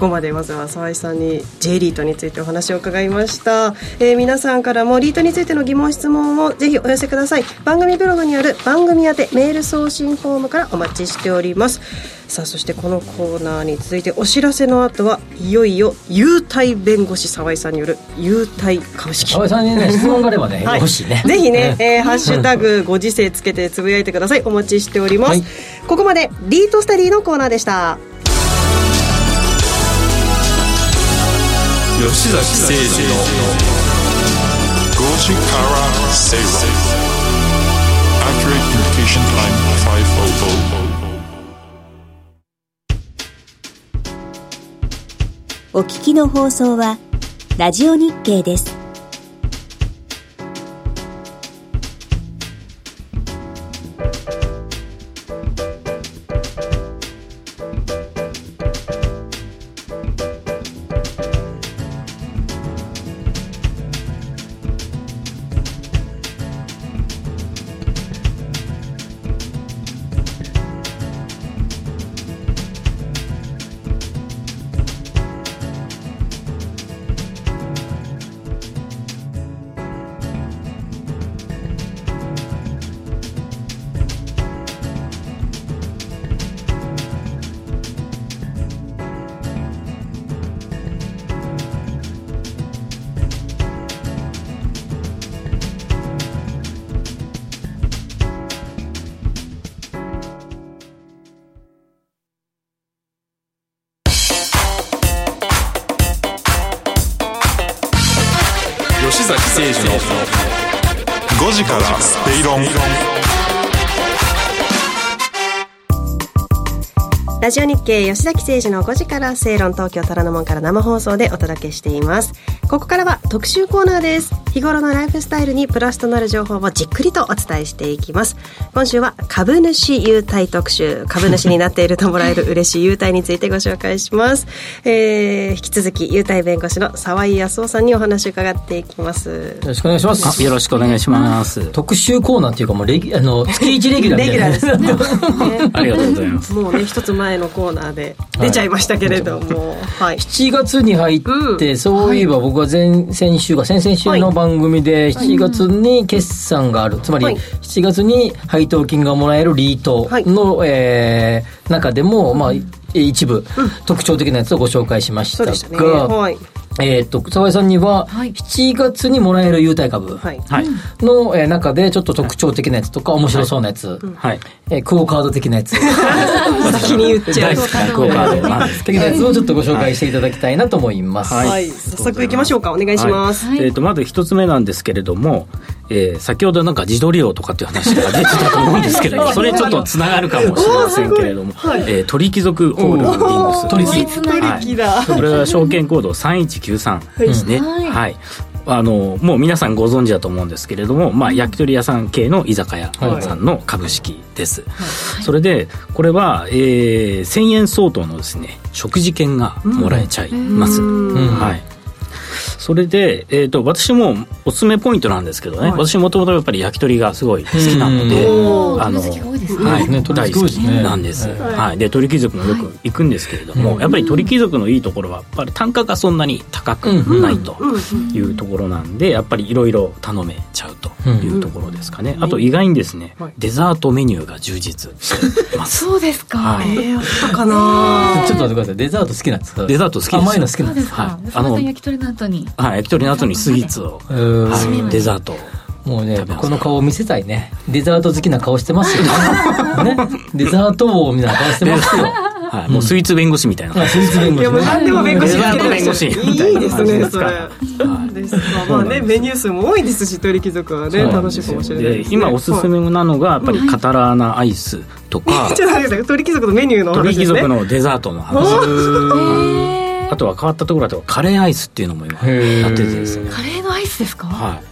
S4: こまでまずは沢井さんに J リートについてお話を伺いました、えー皆さんからもリートについての疑問質問をぜひお寄せください。番組ブログにある番組宛てメール送信フォームからお待ちしております。さあそしてこのコーナーに続いてお知らせの後はいよいよ優待弁護士沢井さんによる優待株式。
S2: 沢井さんにね 質問があればね、
S4: はい。
S2: ね
S4: ぜひね、
S2: ね
S4: えーハッシュタグご時世つけてつぶやいてください。お待ちしております。
S2: はい。
S4: ここまでリートスタディのコーナーでした。
S7: 吉崎誠二の5
S5: お聞きの放送はラジオ日経です。
S4: ラジオ日経吉崎誠二の5時から正論東京虎ノ門から生放送でお届けしています。ここからは特集コーナーです。日頃のライフスタイルにプラスとなる情報をじっくりとお伝えしていきます。今週は株主優待特集。株主になっているともらえる嬉しい優待についてご紹介します、えー、引き続き優待弁護士の沢井康夫さんにお話を伺っていきます。
S2: よろしくお願いします。
S8: あよろしくお願いします。
S2: 特集コーナーっていうかもうレギあの 月一レギュラーみたいな。
S4: レギュラーですよね。
S8: ありがとうございます。
S4: もうね一つ前のコーナーで出ちゃいましたけれども。はい、
S2: 7月に入って、
S4: うん。
S2: そういえば僕は前先週か先々週の番組で7月に決算がある、つまり
S4: はい。
S2: 7月に配当金がもらえるリートの、えー中でも、まあ、一部、特徴的なやつをご紹介しましたが、
S4: ね。はい
S2: えっ、と、沢井さんには、
S3: はい。
S2: 7月にもらえる優待株の、えー中でちょっと特徴的なやつとか、面白そうなやつ、
S8: はい。
S2: えークオカード的なやつ、
S4: 先に言っちゃう。
S8: 大好きなクオカード
S2: 的なやつをちょっとご紹介していただきたいなと思います。
S8: はい
S4: はい、早速行きましょうか。お願いします、
S8: はい。えー、とまず一つ目なんですけれども、えー先ほどなんか自撮り王とかっていう話が出てたと思うんですけれども それちょっとつながるかもしれませんけれども、えー鳥貴族ホー。ルディングス
S2: 鳥貴
S3: つなが
S4: 取引だ
S8: これは証券コード3193ですね。はい。あの、もう皆さんご存知だと思うんですけれども、まあ、焼き鳥屋さん系の居酒屋さんの株式です。それで、これは、えー、1000円相当のですね、食事券がもらえちゃいます。はい。それで、えー、と私もおすすめポイントなんですけどね、私もともとやっぱり焼き鳥がすごい好きなので、
S3: お
S8: あのはい。大好きなんです、はい、で鳥貴族もよく行くんですけれども、やっぱり鳥貴族のいいところはやっぱり単価がそんなに高くないというところなんでやっぱりいろいろ頼めちゃうというところですかね、あと意外にですね、デザートメニューが充実してます。
S3: そうですか、
S8: はい。
S4: えー、あったかな
S2: ちょっと待ってください。デザート好きなんですか？
S8: デザート好きですよ。
S2: 甘いの好きなんで
S3: す
S8: はい。
S3: 沢井さん焼き鳥の後に
S8: はい、焼き鳥の後にスイーツを、はい、デザートを
S2: もうねこの顔見せたいね。デザート好きな顔してますよ。ね。ねデザート王みたいな顔してますよ。
S8: はい、もうスイーツ弁護士みたいな。
S2: あスイーツ弁護
S4: いやもう
S2: 士ね
S4: 何でも弁護士
S8: デザート弁護士みたいな
S4: いいですねそれ。
S8: はい。
S4: ですか。まあねメニュー数も多いですし鳥貴族はね楽しいかもしれない
S8: で
S4: です、ね、
S8: 今おすす
S4: はい
S8: めなのがやっぱりカタラーナアイスとか、
S4: ちょっと待ってください。鳥貴族のメニューのお
S8: 鳥貴
S4: 話ですね。
S8: 族のデザートの話あとは変わったところだとカレーアイスっていうのも今やっててですね。
S3: カレーのアイスですか、
S8: はい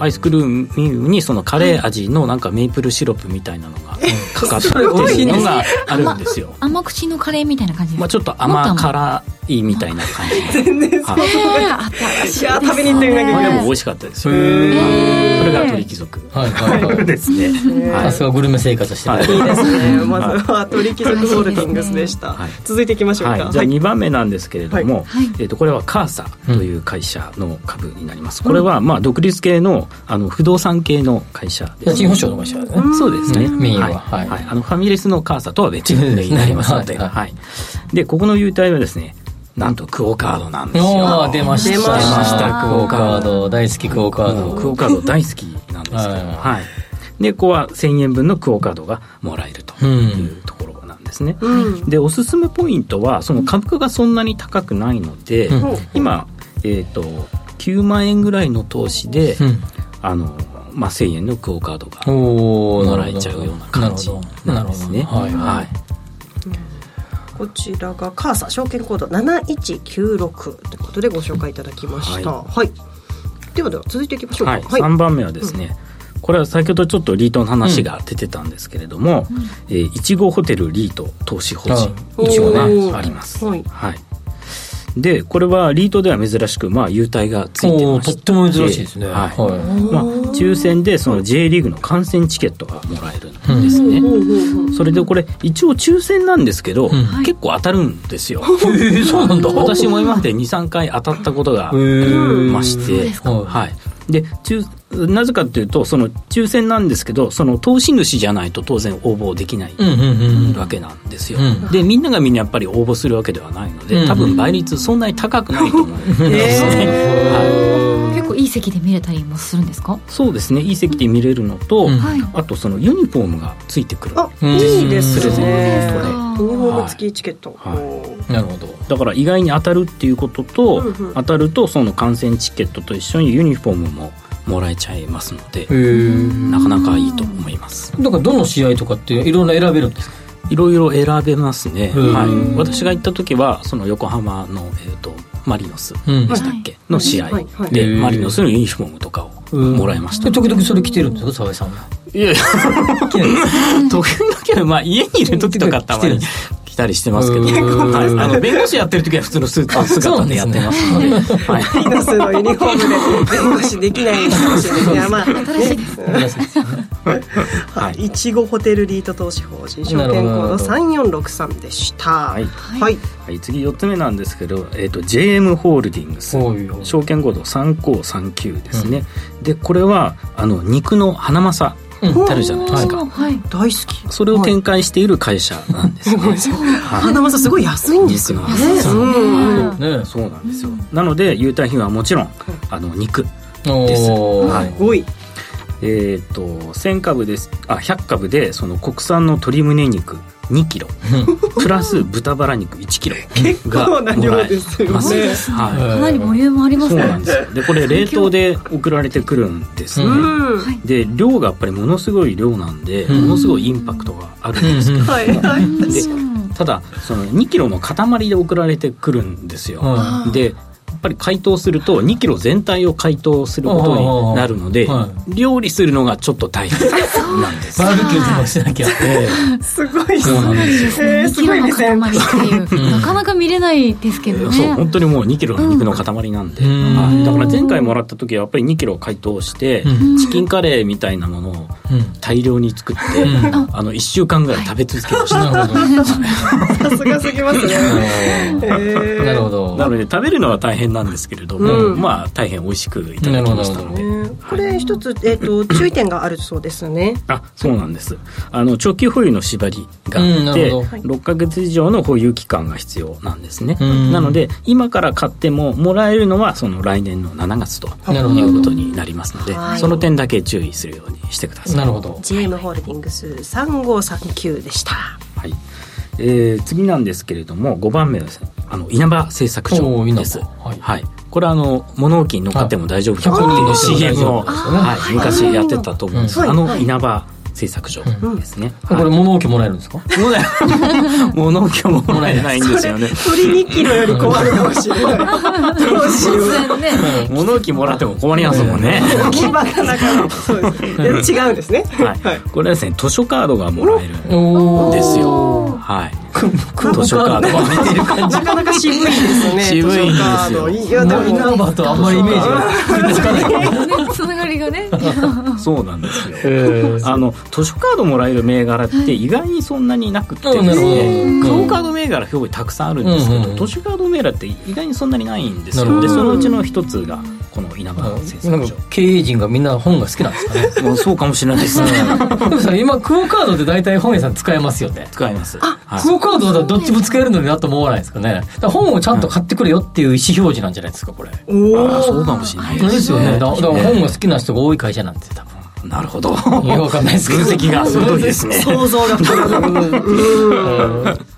S8: アイスクリームにそのカレー味のなんかメープルシロップみたいなのがかかってるのがあるんですよ。
S3: 甘口のカレーみたいな感じですか、
S8: まあちょっと甘辛いみたいな感じ。の。
S4: 全然そう。
S3: 新しい。
S4: いや食べに行ってみなきゃい。けない
S8: これでも美味しかったです。それが鳥貴族
S2: はいはいはい
S8: ですね。はい。
S2: さすがグルメ生活してる、
S8: はい。
S4: いいですね。まずは鳥貴族ホールディングスでした、
S8: はい。
S4: 続いていきましょうか、
S8: はい、じゃあ2番目なんですけれども、
S3: はい。
S8: えー、とこれはカーサという会社の株になります、これはまあ独立系のあの不動産系の会社
S2: 家賃保証の会社ですね
S8: そうですね、
S2: うん。メインは。
S8: はい。
S2: はい。
S8: あのファミレスのカーサとは別になりますので、
S2: はい。
S8: はい。でここの優待はですねなんとクオカードなんですよ。
S2: 出ました。
S4: 出ました。
S2: クオカード。大好きクオカード。
S8: クオカード大好きなんですけど、
S2: はい。
S8: はい、でここは1000円分のクオカードがもらえるというところなんですね、
S4: うん
S8: でおすすめポイントはその株価がそんなに高くないので、
S2: うん。
S8: 今、えー、と9万円ぐらいの投資で、
S2: うん。
S8: あのまあ、1000円のクオカードがもらえちゃうような感じなんですね。
S2: はい。
S8: はい。
S4: こちらがカーサ証券コード7196ということでご紹介いただきました。
S8: は
S4: はい、ではでは続いていきましょうか。
S8: はい、3番目はですね、これは先ほどちょっとリートの話が出てたんですけれども、えーいちごホテルリート投資法人
S2: あ
S8: い。ちごね
S4: おー。
S8: あります。
S4: はい。
S8: はい。でこれはリートでは珍しく、まあ、優待がついてまして。
S2: とっても珍しいですね。
S8: はい。
S2: はい。
S8: まあ、抽選でその J リーグの観戦チケットがもらえるんですね、それでこれ一応抽選なんですけど、結構当たるんですよ、
S2: えそうなんだ。
S8: 私も今まで23回当たったことがありまして、はい、で抽なぜかというとその抽選なんですけどその投資主じゃないと当然応募できないわけなんですよ、
S2: うん。
S8: でみんながみんなやっぱり応募するわけではないので、
S2: うん。
S8: 多分倍率そんなに高くないと思う。ん。ですね、はい。
S3: 結構いい席で見れたりもするんですか？
S8: そうですね。いい席で見れるのと、あとそのユニフォームがついてくる。
S4: あ
S2: うん。
S4: いいです
S8: プレゼン
S4: ね
S8: トこれ
S4: ニフォーム付きチケット、
S8: はい
S2: なるほど
S8: だから意外に当たるっていうことと、
S4: うんうん。
S8: 当たるとその観戦チケットと一緒にユニフォームももらえちゃいますのでなかなかいいと思います。
S2: だからどの試合とかっていろんな選べるんですか？
S8: いろいろ選べますね、
S2: うん
S8: はい、私が行った時はその横浜の、えー、とマリノス
S2: うん。
S8: でしたっけ、の試合
S4: はい。はい。
S8: で、
S2: へー。
S8: マリノスのユニフォームとかをもらいました、
S2: で時々それ着てるんですか？澤井さんは。い
S8: やいや。時々はまあ家にいる時とかたまに来たりしてますけど、
S2: うん。
S8: はい、あの弁護士やってる時は普通のスーツ姿でやってますのではい。
S4: マリノスのユニフォームで弁護士できないかもしれないいやまあ
S2: ね
S8: はい。
S4: いちごホテルリート投資法人証券コード3463でした。
S8: はい。
S4: はい。
S8: はい、次4つ目なんですけど、えー、と JM ホールディングス。証券コード3539ですね、でこれはあの肉の花正
S2: うん。
S8: ってあるじゃないですか、
S3: はい。
S4: 大好き。
S8: それを展開している会社なんですね、はい。
S4: 花正すごい安いんですよ。ね。
S2: ね。
S8: そうなんですよ。なので優待品はもちろんあの肉です。はい。
S4: すごい。
S8: えっ、と1000株です。あ100株でその国産の鶏胸肉2キロ。プラス豚バラ肉1キロが
S4: 構な量ですよね。
S8: もらえます。
S2: は
S8: はい。
S3: かなりボリュームありますね。
S8: そうなんです。よでこれ冷凍で送られてくるんですね、
S4: うん。
S8: で量がやっぱりものすごい量なんで、
S2: うん。
S8: ものすごいインパクトがあるんですけど、
S4: はい。はい
S8: でただその2キロの塊で送られてくるんですよ、
S2: は
S8: でやっぱり解凍すると2キロ全体を解凍することになるので、
S2: は
S8: 料理するのがちょっと大変なんです
S2: バーベキューでもしなきゃ。
S8: え
S4: すごい。
S8: そうなんですよ。
S4: えーすごい目線
S3: 2キロの塊っていう。なかなか見れないですけど
S8: えそう
S3: ね
S8: 本当にもう2キロの肉の塊なんで、だから前回もらった時はやっぱり2キロ解凍して、
S2: うん。
S8: チキンカレーみたいなものを
S2: うん。
S8: 大量に作って、
S2: うん。
S8: あの1週間ぐらい食べ続けました、
S2: なるほど。
S4: さすがすぎますね。えー。
S2: なるほど。
S8: なので食べるのは大変なんですけれども、
S4: うん。
S8: まあ大変美味しくいただきましたので。
S4: ねこれ一つ、えー、と注意点があるそうですね。
S8: あそうなんです。あの長期保有の縛りが
S2: うん
S8: あって、
S2: なるほど。
S8: 6ヶ月以上の保有期間が必要なんですね、
S2: うん。
S8: なので今から買ってももらえるのはその来年の7月ということになりますので
S4: はい。
S8: その点だけ注意するようにしてください。
S2: なるほど。
S4: GM ホールディングス3539でした。
S8: はいえー次なんですけれども5番目はですねあの稲葉製作所です。
S2: はい。
S8: はい、これはあの物置に乗っかっても大丈夫
S2: 100人乗っても大
S8: CM を、はい、昔やってたと思うんです、
S4: はい。
S8: あの稲葉製作所ですね、
S2: これ物置もらえるんですか？
S8: 物置をもらえないんですよね。
S4: 鳥2キロより困るかもしれない。どうしよう
S8: 物置もらっても困りますもんね。
S4: 置き場がなかなかそうで違うんですね。
S8: はい、これはですね図書カードがもらえるん
S2: お
S8: ですよ。はい図書カードが
S2: 見てる感じ。
S4: なかなか渋いですね
S8: 渋いんですよ。
S4: いやでも
S2: 稲葉とあんまりイメージがつかない
S3: つながりがね
S8: そうなんですよあの図書カードもらえる銘柄って意外にそんなになくって
S2: うん
S8: ですね。クオカード銘柄すごいたくさんあるんですけど、図書カード銘柄って意外にそんなにないんですよ。でそのうちの一つがこの稲葉製
S2: なんか
S8: 作所
S2: 経営陣がみんな本が好きなんですかね。
S8: も うそうかもしれないですね。
S2: でもさ今クオカードって大体本屋さん使えますよね。
S8: 使います。はい。
S2: クオカードだったらどっちも使えるのになと思わないですかね。本をちゃんと買ってくれよっていう意思表示なんじゃないですかこれ。
S4: お
S8: あーそうかもしれない
S2: そうですよね。だだから
S8: ね
S2: 本が好きな人が多い会社なんですよ多分。
S8: なるほど。
S2: いやわかんないですけど。
S8: 分析が鋭いですね。
S4: 想像が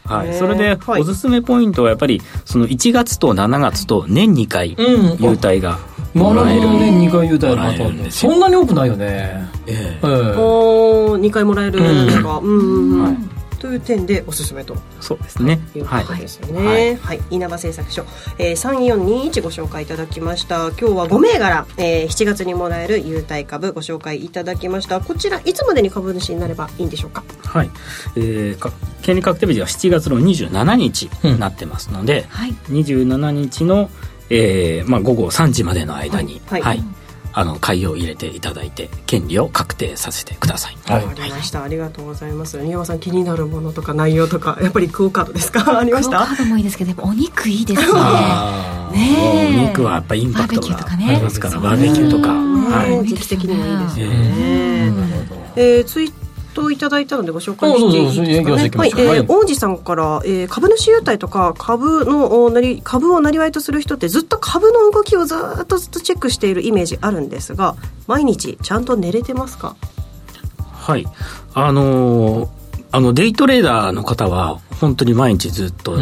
S8: はい、
S4: ね。
S8: それで
S4: はい。
S8: おすすめポイントはやっぱりその1月と7月と年2回
S2: うん。
S8: 優待がもらえる。
S2: ね2回優待
S8: もら
S2: そんなに多くないよね。
S8: ええ。
S2: ええ。
S4: お2回もらえるんですかうんうんうん。
S8: はい
S4: という点でおすすめと。
S8: そうですね。
S4: いうこ
S8: はい。
S4: とですよね。はい、稲葉製作所、えー、3421ご紹介いただきました。今日は5銘柄、えー、7月にもらえる優待株ご紹介いただきました。こちらいつまでに株主になればいいんでしょうか？
S8: はい、えー、か権利確定日は7月の27日になってますので、
S3: はい。
S8: 27日の、えーまあ、午後3時までの間に、
S4: はい。
S8: はいあの買いを入れていただいて権利を確定させてください。
S2: はい。
S4: わかりました。ありがとうございます。新山さん気になるものとか内容とかやっぱりクオカードですか？ありました？
S3: クオカー。ドもいいですけどお肉いいですね。ねえ。
S8: お肉はやっぱインパクトが
S3: バーベキューとかね。
S8: ありますからバーベキューとか、
S3: うん。
S8: はい。
S4: ね時期的にもいいですよ
S8: え
S4: ね。えー、ツイートいただいたのでご紹介していいですかね？はいえー、王子さんから、えー、株主優待とか株のおなり株をなりわいとする人ってずっと株の動きをずっとずっとチェックしているイメージあるんですが、毎日ちゃんと寝れてますか？
S8: はい。あのーあの、デイトレーダーの方は、本当に毎日ずっと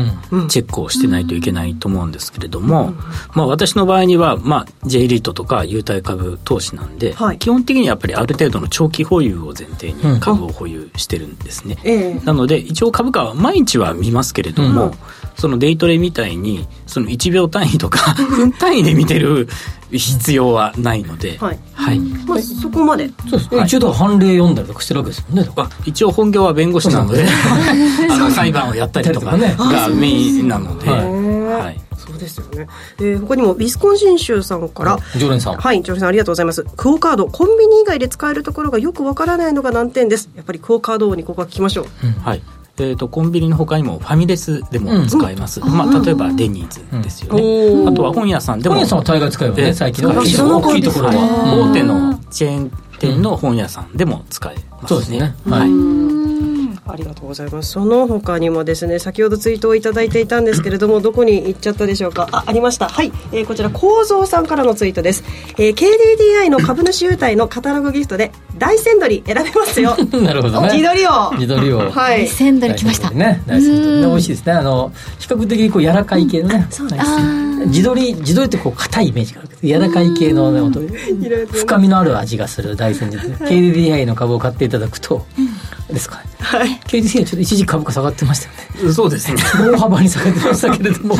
S8: チェックをしてないといけないと思うんですけれども、まあ、私の場合には、まあ、J リートとか優待株投資なんで、はい、基本的にはやっぱりある程度の長期保有を前提に株を保有してるんですね、うん、なので一応株価は毎日は見ますけれども、うん、そのデイトレみたいにその1秒単位とか 分単位で見てる必要はないので、はい、
S4: はい、まあ、そこまで
S2: そうです、はい、一応判例読んだりとかしてるわけですよね
S8: 一応本業は弁護士なので あの裁判をやったりとかねがメインなので、はい
S4: そうですよね。えー、他にも、ウィスコンシン州さんから。
S2: 常連さん。
S4: はい、常連さんありがとうございます。クオカード、コンビニ以外で使えるところがよくわからないのが難点です。やっぱりクオカードにここは聞きましょう。
S8: うん、はい。えーと、コンビニのほかにもファミレスでも使えます、うん、まあ、例えばデニーズですよね、うん、あとは本屋さんでも
S2: 本屋さんは大概使えるね最近の大
S8: きいところは。大手のチェーン店の本屋さんでも使えますね、そうですね。はい
S4: ありがとうございます。その他にもですね先ほどツイートをいただいていたんですけれどもどこに行っちゃったでしょうか？あありました。はい、えー、こちら構造さんからのツイートです、えー、KDDI の株主優待のカタログギフトで大山鶏選べますよ。
S2: なるほどね。
S4: 地鶏を。
S2: 地鶏を。
S4: はい。
S3: 大山鶏きました。
S2: ね。大山鶏ね。美味しいですね。あの比較的こう柔らかい系のね、そうです。地鶏地鶏ってこう硬いイメージがあるけど柔らかい系のね 深みのある味がする大山鶏 KDDI の株を買っていただくと、ですかねはい KDDI ちょっと一時株価下がってましたよね。
S8: そうですね。
S2: 大幅に下がってましたけれども。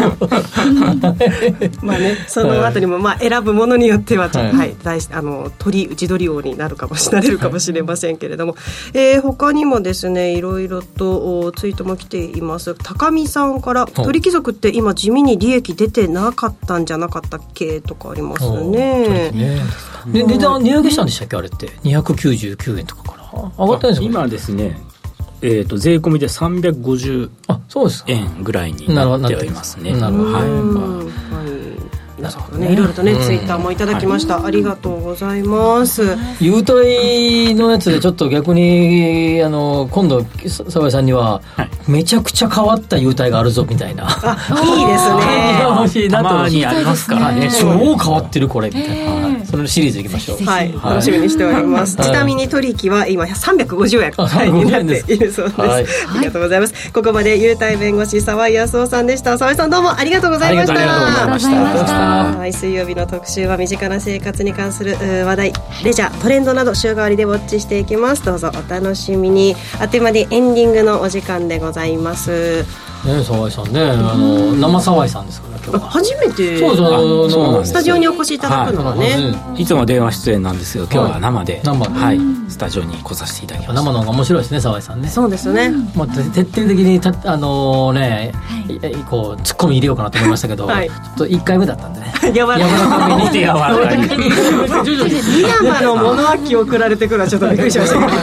S4: まあねそのあたりもまあ選ぶものによってははい、はい、大あの鳥内鳥王になるかもしなれるかもしれませんけれども、はい、えー、他にもですねいろいろとツイートも来ています。高見さんから鳥貴族って今地味に利益出てなかったんじゃなかったっけとかありますね。
S2: ね。で値段値上げしたんでしたっけ？あれって。299円とか上がったんですか
S8: 今ですねえーと、税込みで350円ぐらいになっておりますね。なるほど、
S4: はい皆さんね。いろいろとね、ツイッターもいただきました、ありがとうございます。
S2: 優待のやつでちょっと逆にあの今度澤井さんには、めちゃくちゃ変わった優待があるぞみたいな。あ
S4: いいですね。
S2: 欲しいなと
S8: にありますからね。
S2: 超変わってるこれみたいな、そのシリーズいきましょう。
S4: はい、楽しみにしております、ちなみに取引は今350円、はい、になってい。るそうです、ありがとうございます。ここまで優待弁護士澤井康夫さんでした。澤井さんどうもありがとうございました。ありがとうございましたはい水曜日の特集は身近な生活に関する話題。レジャートレンドなど週替わりでウォッチしていきます。どうぞお楽しみに。あっという間にエンディングのお時間でございます。
S2: ね沢井さんねあの生沢井さんですから
S4: 初めて
S2: そうそ
S4: うスタジオにお越しいただくのはね、
S8: い、つも電話出演なんですけど今日は生で、生はい。スタジオに来させていただきました
S2: 生の方が面白いですね沢井さんね。
S4: そうですね、
S2: まあ、徹底的にたあのね、こうツッコミ入れようかなと思いましたけど、はい、ちょっと1回目だったんでね。
S4: 柔らかめに柔らかにリヤマの物置送られてくるのはちょっとびっくりしましたけ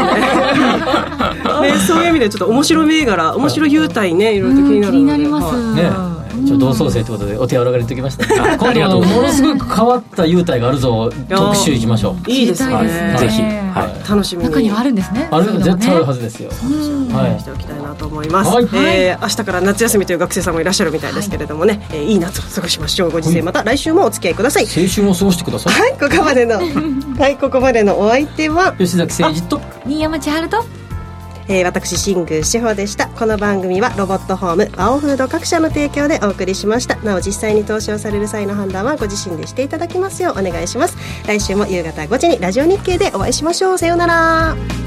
S4: どね。ねそういう意味でちょっと面白銘柄面白優待ねいろいろと気になる
S3: 気になります、
S2: ねちょ同窓生ということでお手柔らかに言っておきました。今度ものすごく変わった優待があるぞ特集いきましょ
S4: う。い。いですね。
S8: ぜひ、
S4: はい、楽しみ
S3: 中にはあるんですね。
S2: ある絶対あるはずですよ。
S4: はい。しておきたいなと思います、はい。えー、明日から夏休みという学生さんもいらっしゃるみたいですけれどもね、はい。えー、いい夏を過ごしましょう。ご時世。また来週もお付き合いください。
S2: 青春を過ごしてください。
S4: はい。ここまでのはい。ここまでのお相手は
S2: 吉崎誠二と。
S3: 新山千春と
S4: えー、私新宮志保でした。この番組はロボットホームワオフード各社の提供でお送りしました。なお実際に投資をされる際の判断はご自身でしていただきますようお願いします。来週も夕方5時にラジオ日経でお会いしましょう。さようなら。